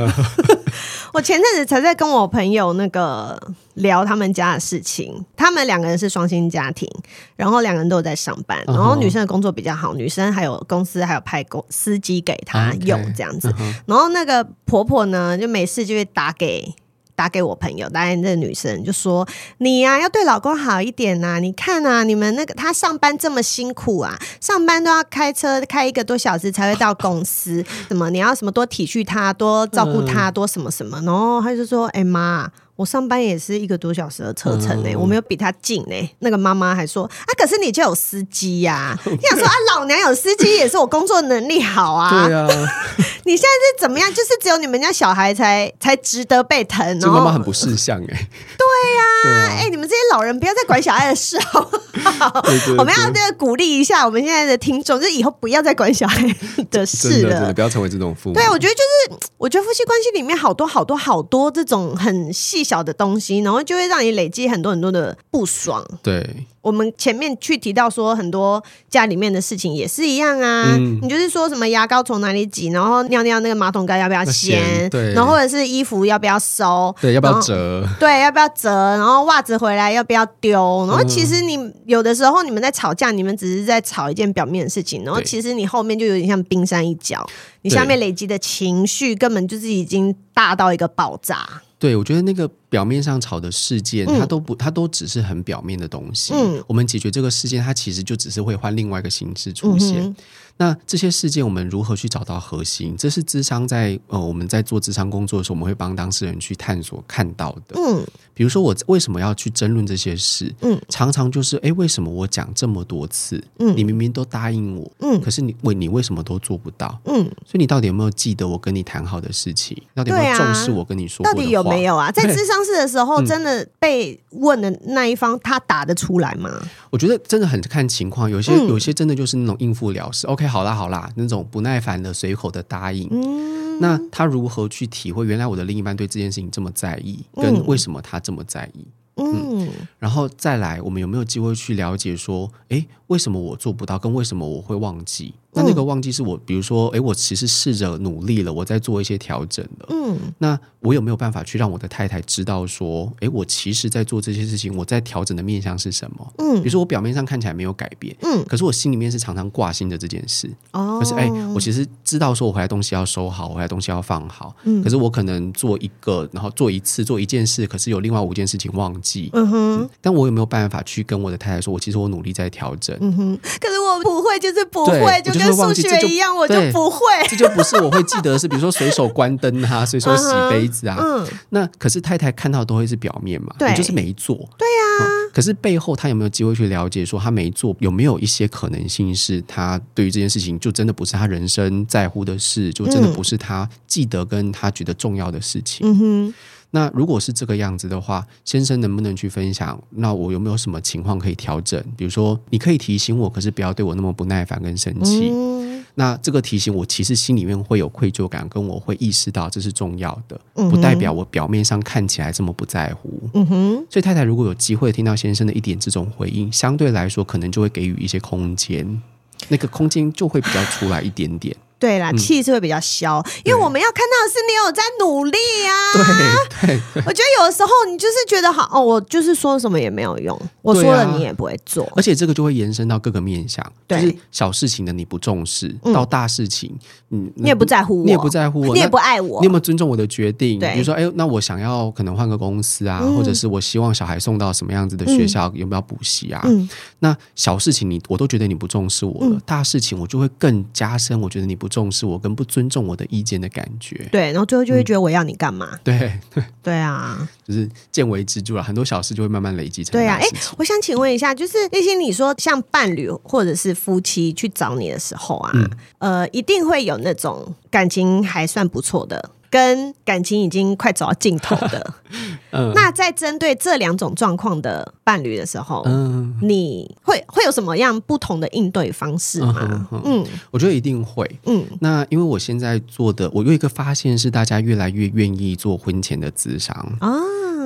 我前阵子才在跟我朋友那个聊他们家的事情，他们两个人是双薪家庭，然后两个人都有在上班，然后女生的工作比较好，女生还有公司还有派公司机给她用这样子，然后那个婆婆呢就没事就会打给。打给我朋友，当然那个女生就说：“你呀、啊，要对老公好一点呐、啊！你看啊，你们那个他上班这么辛苦啊，上班都要开车开一个多小时才会到公司，什么你要什么多体恤他，多照顾他，多什么什么。”然后他就说：“哎妈。”我上班也是一个多小时的车程呢、欸，嗯、我没有比他近呢、欸。那个妈妈还说啊，可是你就有司机呀、啊。你想说啊，老娘有司机也是我工作能力好啊。对啊，你现在是怎么样？就是只有你们家小孩才才值得被疼。这妈妈很不识相哎。对呀，哎，你们这些老人不要再管小孩的事好不好？我们要这个鼓励一下我们现在的听众，就是以后不要再管小孩的事了，真的，不要成为这种父母。对，我觉得就是，我觉得夫妻关系里面好多好多好多这种很细。小的东西，然后就会让你累积很多很多的不爽。对。我们前面去提到说很多家里面的事情也是一样啊。嗯、你就是说什么牙膏从哪里挤，然后尿尿那个马桶盖要不要掀，对，然后或者是衣服要不要收，对，要不要折，对，要不要折，然后袜子回来要不要丢，然后其实你有的时候你们在吵架，你们只是在吵一件表面的事情，然后其实你后面就有点像冰山一角，你下面累积的情绪根本就是已经大到一个爆炸。对，我觉得那个表面上吵的事件，它都不，它都只是很表面的东西。嗯，我们解决这个事件，它其实就只是会换另外一个形式出现。嗯那这些事件我们如何去找到核心？这是智商在呃我们在做智商工作的时候，我们会帮当事人去探索看到的。嗯，比如说我为什么要去争论这些事？嗯，常常就是哎，为什么我讲这么多次？嗯，你明明都答应我，嗯，可是你为你为什么都做不到？嗯，所以你到底有没有记得我跟你谈好的事情？到底有没有重视我跟你说过的话？到底有没有啊？在智商室的时候，真的被问的那一方，他答得出来吗？我觉得真的很看情况，有些有些真的就是那种应付了事。OK。好啦好啦，那种不耐烦的随口的答应，嗯，那他如何去体会？原来我的另一半对这件事情这么在意，跟为什么他这么在意？嗯，嗯，然后再来，我们有没有机会去了解说，诶，为什么我做不到？跟为什么我会忘记？那那个忘记是我，比如说，哎，我其实试着努力了，我在做一些调整了。嗯，那我有没有办法去让我的太太知道说，哎，我其实在做这些事情，我在调整的面向是什么？嗯，比如说我表面上看起来没有改变，嗯，可是我心里面是常常挂心的这件事。哦，可是哎，我其实知道说我回来东西要收好，我回来东西要放好。嗯，可是我可能做一个，然后做一次，做一件事，可是有另外五件事情忘记。嗯哼，嗯，但我有没有办法去跟我的太太说，我其实我努力在调整。嗯哼，可是我不会，就是不会，就跟数学一样，我就不会。这就不是我会记得是，比如说随手关灯啊，随手洗杯子啊。嗯，那可是太太看到都会是表面嘛，对，你就是没做。对呀，嗯，可是背后他有没有机会去了解，说他没做有没有一些可能性，是他对于这件事情就真的不是他人生在乎的事，就真的不是他记得跟他觉得重要的事情。嗯哼。那如果是这个样子的话，先生能不能去分享？那我有没有什么情况可以调整？比如说，你可以提醒我，可是不要对我那么不耐烦跟生气。嗯、那这个提醒我，其实心里面会有愧疚感，跟我会意识到这是重要的，不代表我表面上看起来这么不在乎。嗯哼。所以太太如果有机会听到先生的一点这种回应，相对来说可能就会给予一些空间，那个空间就会比较出来一点点。对啦，气是会比较消，嗯、因为我们要看到的是你有在努力呀、啊。对对，我觉得有的时候你就是觉得好哦，我就是说什么也没有用，我说了你也不会做，而且这个就会延伸到各个面向，就是小事情的你不重视，嗯、到大事情，嗯，你也不在乎我，你也不在乎我，你也不爱我，你有没有尊重我的决定？比如说，哎，那我想要可能换个公司啊，嗯、或者是我希望小孩送到什么样子的学校，嗯、有没有补习啊？嗯、那小事情你我都觉得你不重视我了，嗯、大事情我就会更加深，我觉得你不重视我，跟不尊重我的意见的感觉，对，然后最后就会觉得我要你干嘛？嗯、对对 对啊，就是见微知著了，很多小事就会慢慢累积成。对啊，哎，我想请问一下，就是那些你说像伴侣或者是夫妻去找你的时候啊，嗯、呃，一定会有那种感情还算不错的。跟感情已经快走到尽头的，嗯、那在针对这两种状况的伴侣的时候，嗯，你会会有什么样不同的应对方式吗？嗯，嗯嗯。我觉得一定会。嗯，那因为我现在做的，我有一个发现是，大家越来越愿意做婚前的咨商。啊。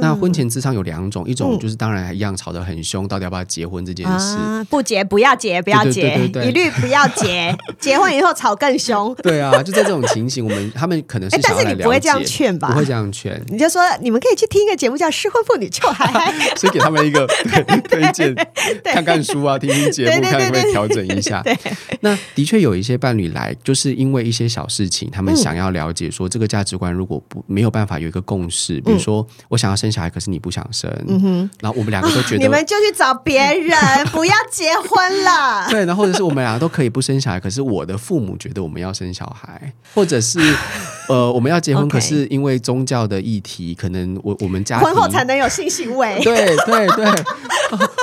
那婚前咨商有两种，一种就是当然一样吵得很凶，到底要不要结婚这件事？啊、不结不要结，不要结，一律不要结。结婚以后吵更凶。对啊，就在这种情形，我们他们可能是想要来了解，但是你不会这样劝吧？不会这样劝，你就说你们可以去听一个节目叫《失婚妇女就嗨嗨》，所以给他们一个 推荐，看看书啊，听听节目，看会不会调整一下。那的确有一些伴侣来，就是因为一些小事情，他们想要了解说这个价值观如果不没有办法有一个共识，比如说我想要生小孩，可是你不想生，嗯哼，然后我们两个都觉得你们就去找别人，不要结婚了。对，然后或者是我们两个都可以不生小孩，可是我的父母觉得我们要生小孩，或者是呃 我们要结婚，可是因为宗教的议题，可能我我们家婚后才能有性行为，对对对，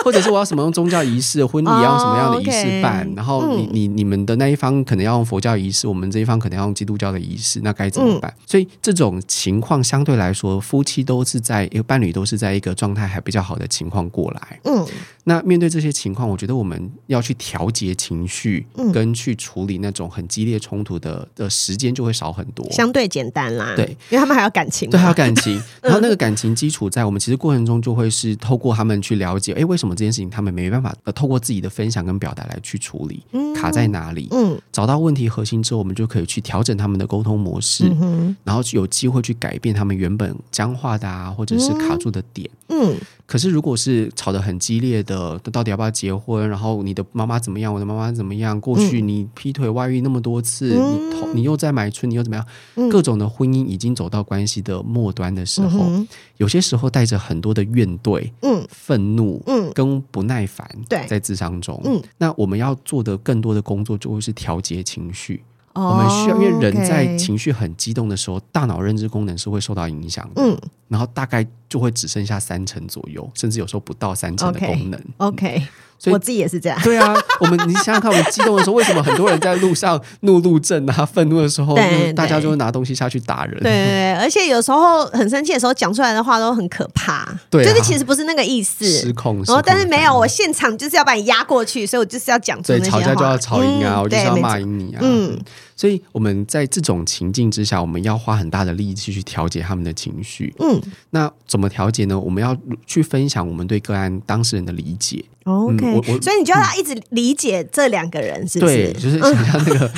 或者是我要什么用宗教仪式，婚礼要用什么样的仪式办，然后你你你们的那一方可能要用佛教仪式，我们这一方可能要用基督教的仪式，那该怎么办？所以这种情况相对来说，夫妻都是在一个伴侣。都是在一个状态还比较好的情况过来，嗯，那面对这些情况，我觉得我们要去调节情绪，嗯，跟去处理那种很激烈冲突的的时间就会少很多，相相对简单啦。对，因为他们还有感情，对，还有感情。然后那个感情基础在我们其实过程中就会是透过他们去了解，哎，为什么这件事情他们没办法呃透过自己的分享跟表达来去处理，嗯、卡在哪里？嗯，找到问题核心之后，我们就可以去调整他们的沟通模式，嗯、然后有机会去改变他们原本僵化的啊，或者是卡住的点。嗯。嗯可是，如果是吵得很激烈的，到底要不要结婚？然后你的妈妈怎么样？我的妈妈怎么样？过去你劈腿、外遇那么多次，嗯、你同你又在买春，你又怎么样？嗯、各种的婚姻已经走到关系的末端的时候，嗯、有些时候带着很多的怨怼、嗯、愤怒、嗯，跟不耐烦，对，在智商中，嗯，那我们要做的更多的工作，就会是调节情绪。我们需要，因为人在情绪很激动的时候，大脑认知功能是会受到影响的。嗯，然后大概就会只剩下三成左右，甚至有时候不到三成的功能。OK，所以我自己也是这样。对啊，我们你想想看，我们激动的时候，为什么很多人在路上怒路症啊？愤怒的时候，大家就会拿东西下去打人。对对，而且有时候很生气的时候，讲出来的话都很可怕。对，就是其实不是那个意思，失控。然后，但是没有，我现场就是要把你压过去，所以我就是要讲出那些话。吵架就要吵赢啊，我就是要骂赢你啊。嗯。所以我们在这种情境之下，我们要花很大的力气去调节他们的情绪。嗯，那怎么调节呢？我们要去分享我们对个案当事人的理解。OK，所以你就要一直理解这两个人，是不是？对，就是想像那个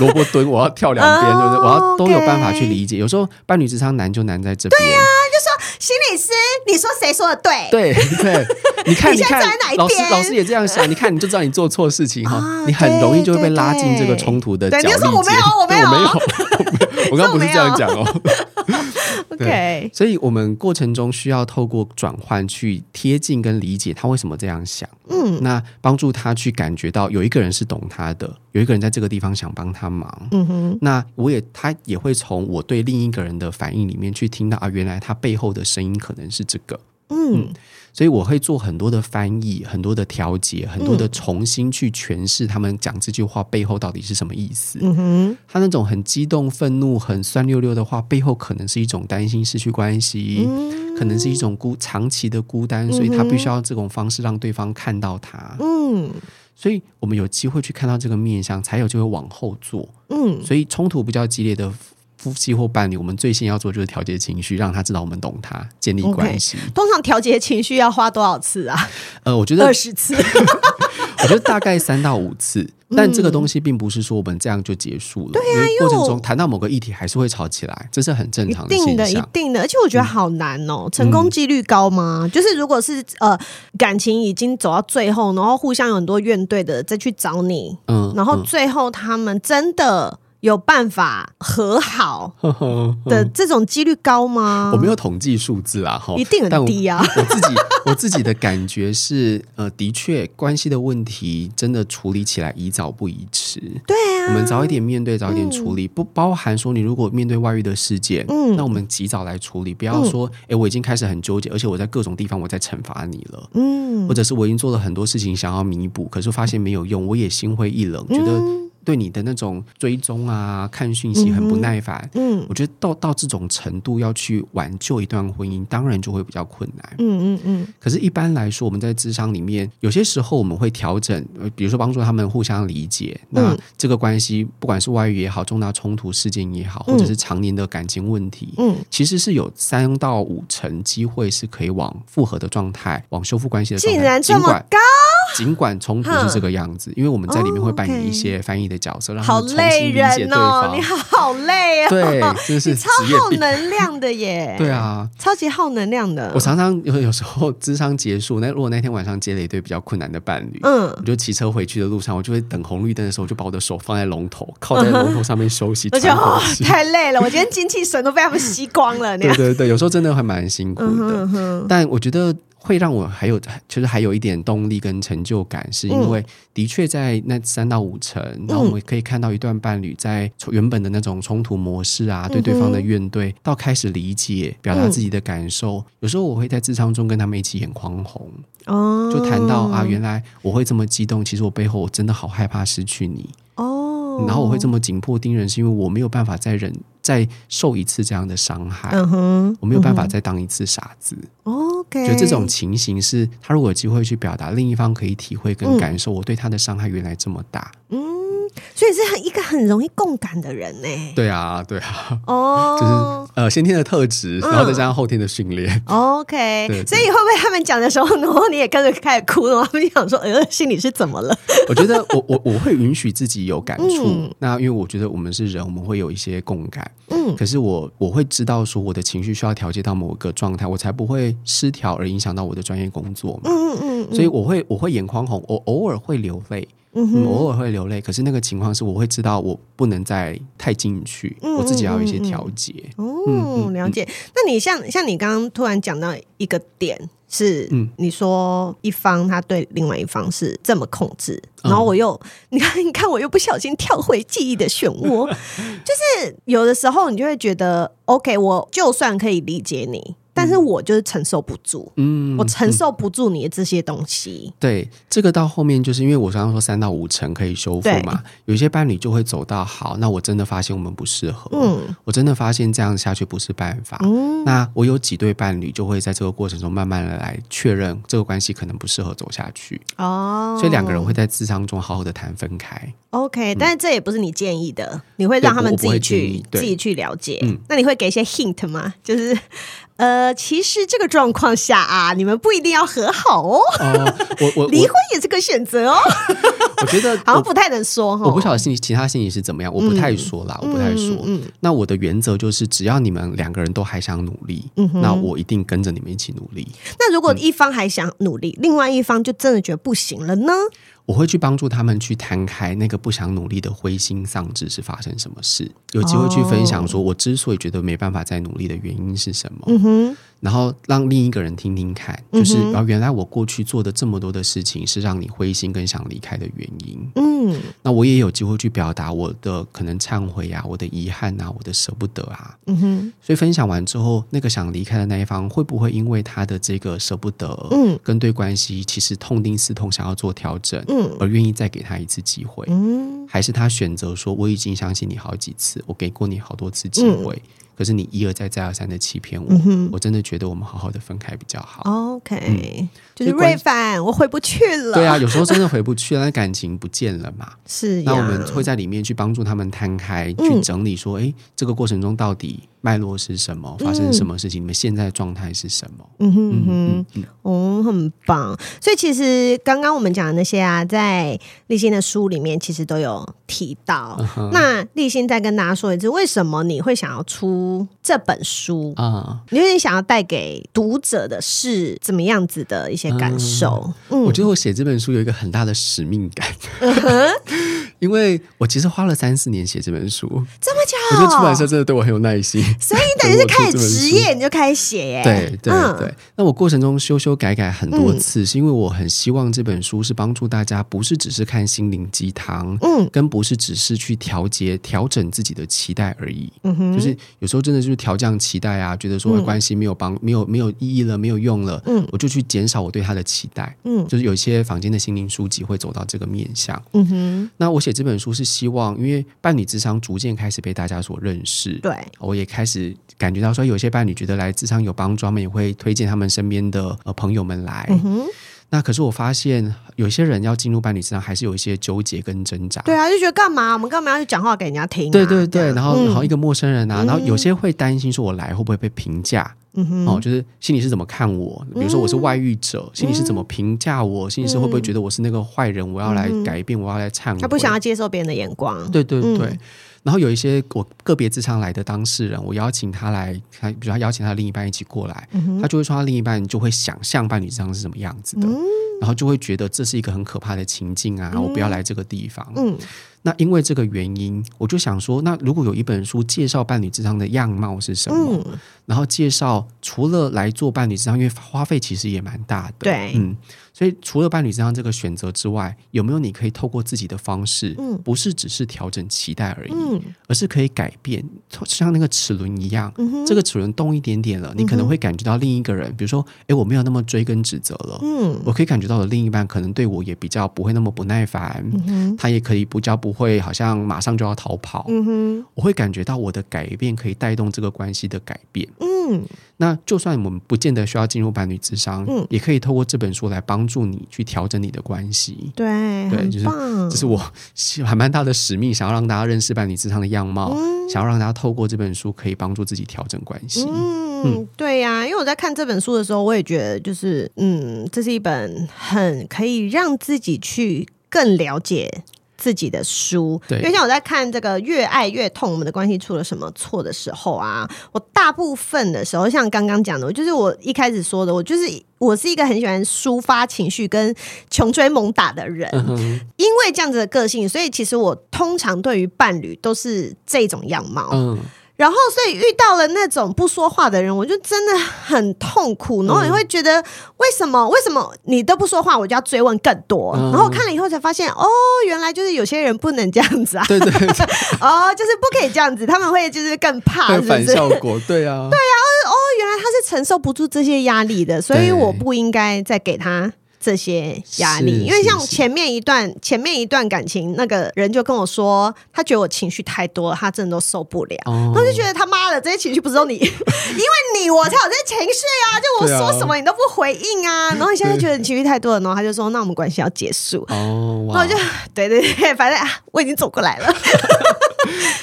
萝卜蹲，我要跳两边，对不对？我要都有办法去理解。有时候伴侣之商难就难在这边。对啊，就说心理师，你说谁说的对？对对，你看你看，老师老师也这样想，你看你就知道你做错事情哈，你很容易就会被拉进这个冲突的角我没有，我没有，我刚刚不是这样讲哦。OK，所以我们过程中需要透过转换去贴近跟理解他为什么这样想。嗯，那帮助他去感觉到有一个人是懂他的，有一个人在这个地方想帮他忙。嗯哼，那我也他也会从我对另一个人的反应里面去听到啊，原来他背后的声音可能是这个。嗯。嗯所以我会做很多的翻译，很多的调节，很多的重新去诠释他们讲这句话背后到底是什么意思。嗯哼，他那种很激动、愤怒、很酸溜溜的话，背后可能是一种担心失去关系，嗯、可能是一种孤长期的孤单，所以他必须要这种方式让对方看到他。嗯，所以我们有机会去看到这个面相，才有机会往后做。嗯，所以冲突比较激烈的。夫妻或伴侣，我们最先要做就是调节情绪，让他知道我们懂他，建立关系。Okay. 通常调节情绪要花多少次啊？呃，我觉得二十次，我觉得大概三到五次。但这个东西并不是说我们这样就结束了，对啊，因为过程中谈到某个议题还是会吵起来，这是很正常的。一定的，一定的。而且我觉得好难哦，嗯、成功几率高吗？嗯、就是如果是呃感情已经走到最后，然后互相有很多怨怼的再去找你，嗯，然后最后他们真的。有办法和好 的这种几率高吗？我没有统计数字啊，哈，一定很低啊。我自己我自己的感觉是，呃，的确关系的问题真的处理起来宜早不宜迟。对啊，我们早一点面对，早一点处理，不包含说你如果面对外遇的事件，嗯，那我们及早来处理，不要说，哎，我已经开始很纠结，而且我在各种地方我在惩罚你了，嗯，或者是我已经做了很多事情想要弥补，可是发现没有用，我也心灰意冷，觉得。对你的那种追踪啊，看讯息很不耐烦。嗯，嗯，我觉得到到这种程度要去挽救一段婚姻，当然就会比较困难。嗯嗯嗯。可是，一般来说，我们在智商里面，有些时候我们会调整，比如说帮助他们互相理解。那这个关系，不管是外遇也好，重大冲突事件也好，或者是常年的感情问题，嗯，其实是有三到五成机会是可以往复合的状态，往修复关系的状态。竟然这么高！尽管冲突是这个样子，因为我们在里面会扮演一些翻译的角色，让他们重新理解对方。你好累啊！对，真是超耗能量的耶。对啊，超级耗能量的。我常常有有时候智商结束，那如果那天晚上接了一对比较困难的伴侣，嗯，我就骑车回去的路上，我就会等红绿灯的时候，我就把我的手放在龙头，靠在龙头上面休息。而且太累了，我今天精气神都被他们吸光了。对对对，有时候真的还蛮辛苦的。但我觉得。会让我还有，其实还有一点动力跟成就感，是因为的确在那三到五成，嗯、然后我们可以看到一段伴侣在原本的那种冲突模式啊，嗯、对对方的怨怼，到开始理解、表达自己的感受。嗯、有时候我会在智商中跟他们一起眼眶红，哦，就谈到啊，原来我会这么激动，其实我背后我真的好害怕失去你。哦，然后我会这么紧迫盯人，是因为我没有办法再忍，再受一次这样的伤害。嗯哼，我没有办法再当一次傻子。OK，就这种情形是，他如果有机会去表达，另一方可以体会跟感受，我对他的伤害原来这么大。嗯。所以是很一个很容易共感的人呢。对啊，对啊，哦，就是呃先天的特质，然后再加上后天的训练。嗯、OK，所以会不会他们讲的时候，然后你也跟着开始哭了？他们想说，呃，心里是怎么了？我觉得我我我会允许自己有感触。嗯、那因为我觉得我们是人，我们会有一些共感。嗯，可是我我会知道说我的情绪需要调节到某个状态，我才不会失调而影响到我的专业工作嘛。嗯嗯嗯，所以我会我会眼眶红，我偶尔会流泪。嗯，偶尔会流泪，可是那个情况是，我会知道我不能再太进去，嗯、我自己要有一些调节。哦，嗯、了解。嗯、那你像像你刚刚突然讲到一个点，是你说一方他对另外一方是这么控制，嗯、然后我又你看你看我又不小心跳回记忆的漩涡，就是有的时候你就会觉得，OK，我就算可以理解你。但是我就是承受不住，嗯，我承受不住你的这些东西。对，这个到后面就是因为我刚刚说三到五成可以修复嘛，对。有些伴侣就会走到好，那我真的发现我们不适合，嗯，我真的发现这样下去不是办法，嗯，那我有几对伴侣就会在这个过程中慢慢的来确认这个关系可能不适合走下去，哦，所以两个人会在智商中好好的谈分开，OK，但是这也不是你建议的，你会让他们自己去自己去了解，嗯，那你会给一些 hint 吗？就是。呃，其实这个状况下啊，你们不一定要和好哦。呃、我我 离婚也是个选择哦。我觉得 好像不太能说哈。我不晓得心里其他心理是怎么样，我不太说啦，嗯、我不太说。嗯，那我的原则就是，只要你们两个人都还想努力，嗯，那我一定跟着你们一起努力。那如果一方还想努力，嗯、另外一方就真的觉得不行了呢？我会去帮助他们去摊开那个不想努力的灰心丧志是发生什么事，有机会去分享说我之所以觉得没办法再努力的原因是什么。嗯哼。然后让另一个人听听看，就是啊，原来我过去做的这么多的事情是让你灰心跟想离开的原因。嗯，那我也有机会去表达我的可能忏悔啊，我的遗憾啊，我的舍不得啊。嗯哼，所以分享完之后，那个想离开的那一方会不会因为他的这个舍不得，嗯，跟对关系其实痛定思痛，想要做调整，嗯，而愿意再给他一次机会？嗯，还是他选择说我已经相信你好几次，我给过你好多次机会。嗯可是你一而再再而三的欺骗我，嗯、我真的觉得我们好好的分开比较好。OK，、嗯、就是瑞凡，我回不去了。对啊，有时候真的回不去了，那感情不见了嘛。是，那我们会在里面去帮助他们摊开，嗯、去整理说，哎，这个过程中到底。脉络是什么？发生什么事情？嗯、你们现在状态是什么？嗯哼嗯哼，嗯哦，很棒。所以其实刚刚我们讲的那些啊，在立新的书里面其实都有提到。嗯、那立新再跟大家说一次，为什么你会想要出这本书啊？因为你想要带给读者的是怎么样子的一些感受？嗯，我觉得我写这本书有一个很大的使命感。因为我其实花了三四年写这本书，这么久，我觉得出版社真的对我很有耐心，所以你等于是 开始职业你就开始写耶。对对对，嗯、那我过程中修修改改很多次，嗯、是因为我很希望这本书是帮助大家，不是只是看心灵鸡汤，嗯，跟不是只是去调节调整自己的期待而已，嗯哼，就是有时候真的就是调降期待啊，觉得说关系没有帮没有没有意义了，没有用了，嗯，我就去减少我对他的期待，嗯，就是有一些坊间的心灵书籍会走到这个面向，嗯哼，那我。写这本书是希望，因为伴侣智商逐渐开始被大家所认识，对，我也开始感觉到说，有些伴侣觉得来智商有帮助，他们也会推荐他们身边的呃朋友们来。嗯哼，那可是我发现，有些人要进入伴侣咨商，还是有一些纠结跟挣扎。对啊，就觉得干嘛？我们干嘛要去讲话给人家听啊？对对对，然后然后一个陌生人啊，嗯、然后有些会担心说，我来会不会被评价？哦，就是心里是怎么看我？比如说我是外遇者，嗯、心里是怎么评价我？心里是会不会觉得我是那个坏人？我要来改变，嗯、我要来忏悔。他不想要接受别人的眼光。对对对。嗯、然后有一些我个别智商来的当事人，我邀请他来，他比如他邀请他另一半一起过来，嗯、他就会说他另一半就会想象伴侣智商是什么样子的，嗯、然后就会觉得这是一个很可怕的情境啊，我不要来这个地方。那因为这个原因，我就想说，那如果有一本书介绍伴侣之上的样貌是什么，嗯、然后介绍除了来做伴侣之商，因为花费其实也蛮大的，对，嗯。所以，除了伴侣身上这个选择之外，有没有你可以透过自己的方式，嗯，不是只是调整期待而已，嗯，而是可以改变，像那个齿轮一样，嗯，这个齿轮动一点点了，你可能会感觉到另一个人，比如说，哎，我没有那么追根指责了，嗯，我可以感觉到的另一半可能对我也比较不会那么不耐烦，嗯，他也可以比较不会好像马上就要逃跑。嗯哼，我会感觉到我的改变可以带动这个关系的改变。嗯，那就算我们不见得需要进入伴侣智商，嗯，也可以透过这本书来帮助你去调整你的关系。对，对，就是这是我还蛮大的使命，想要让大家认识伴侣智商的样貌，嗯，想要让大家透过这本书可以帮助自己调整关系。嗯，嗯对呀，啊，因为我在看这本书的时候，我也觉得就是，嗯，这是一本很可以让自己去更了解。自己的书，对，因为像我在看这个《越爱越痛》，我们的关系出了什么错的时候啊，我大部分的时候，像刚刚讲的，我就是我一开始说的，我就是我是一个很喜欢抒发情绪跟穷追猛打的人，嗯，因为这样子的个性，所以其实我通常对于伴侣都是这种样貌，嗯。然后，所以遇到了那种不说话的人，我就真的很痛苦。然后你会觉得，为什么？为什么你都不说话，我就要追问更多？嗯、然后看了以后才发现，哦，原来就是有些人不能这样子啊。对对，对。哦，就是不可以这样子，他们会就是更怕 是不是？反效果。对啊。对啊。哦，原来他是承受不住这些压力的，所以我不应该再给他。这些压力，因为像前面一段前面一段感情，那个人就跟我说，他觉得我情绪太多了，他真的都受不了。哦、我就觉得他妈的这些情绪不是都你，因为你我才有这些情绪啊！就我说什么你都不回应啊，然后你现在觉得你情绪太多了，然后他就说，那我们关系要结束。哦，然后我就对对对，反正啊，我已经走过来了。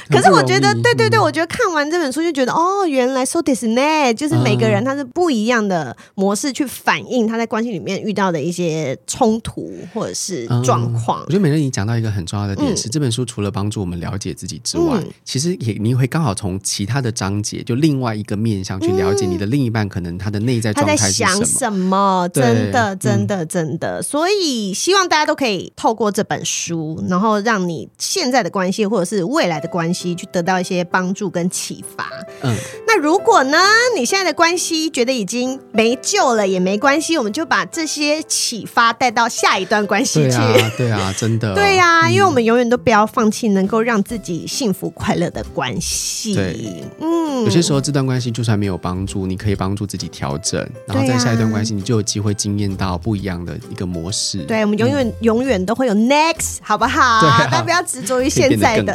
可是我觉得，对对对，我觉得看完这本书就觉得，哦，原来 so this 呢，就是每个人他是不一样的模式去反映他在关系里面遇到的一些冲突或者是状况。我觉得美乐你讲到一个很重要的点是，这本书除了帮助我们了解自己之外，其实也你会刚好从其他的章节就另外一个面向去了解你的另一半可能他的内在状态是什么。想什么？真的，真的，真的。所以希望大家都可以透过这本书，然后让你现在的关系或者是未。来的关系去得到一些帮助跟启发。嗯，那如果呢，你现在的关系觉得已经没救了，也没关系，我们就把这些启发带到下一段关系去。对啊，对啊，真的。对呀、啊，因为我们永远都不要放弃能够让自己幸福快乐的关系。对，嗯，有些时候这段关系就算没有帮助，你可以帮助自己调整，然后在下一段关系，你就有机会经验到不一样的一个模式。对，我们永远、嗯、永远都会有 next，好不好？对啊、大家不要执着于现在的。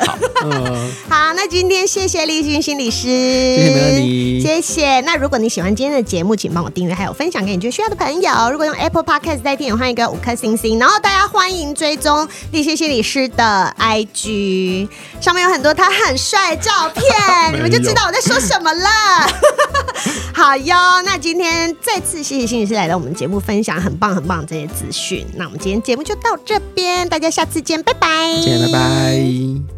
好，那今天谢谢立新心理师，谢谢美乐妮，谢谢。那如果你喜欢今天的节目，请帮我订阅，还有分享给你觉得需要的朋友。如果用 Apple Podcast 在听，欢迎给五颗星星。然后大家欢迎追踪立新心理师的 IG，上面有很多他很帅的照片，你们就知道我在说什么了。好哟，那今天再次谢谢心理师来到我们节目，分享很棒很棒的这些资讯。那我们今天节目就到这边，大家下次见，拜拜，见，拜拜。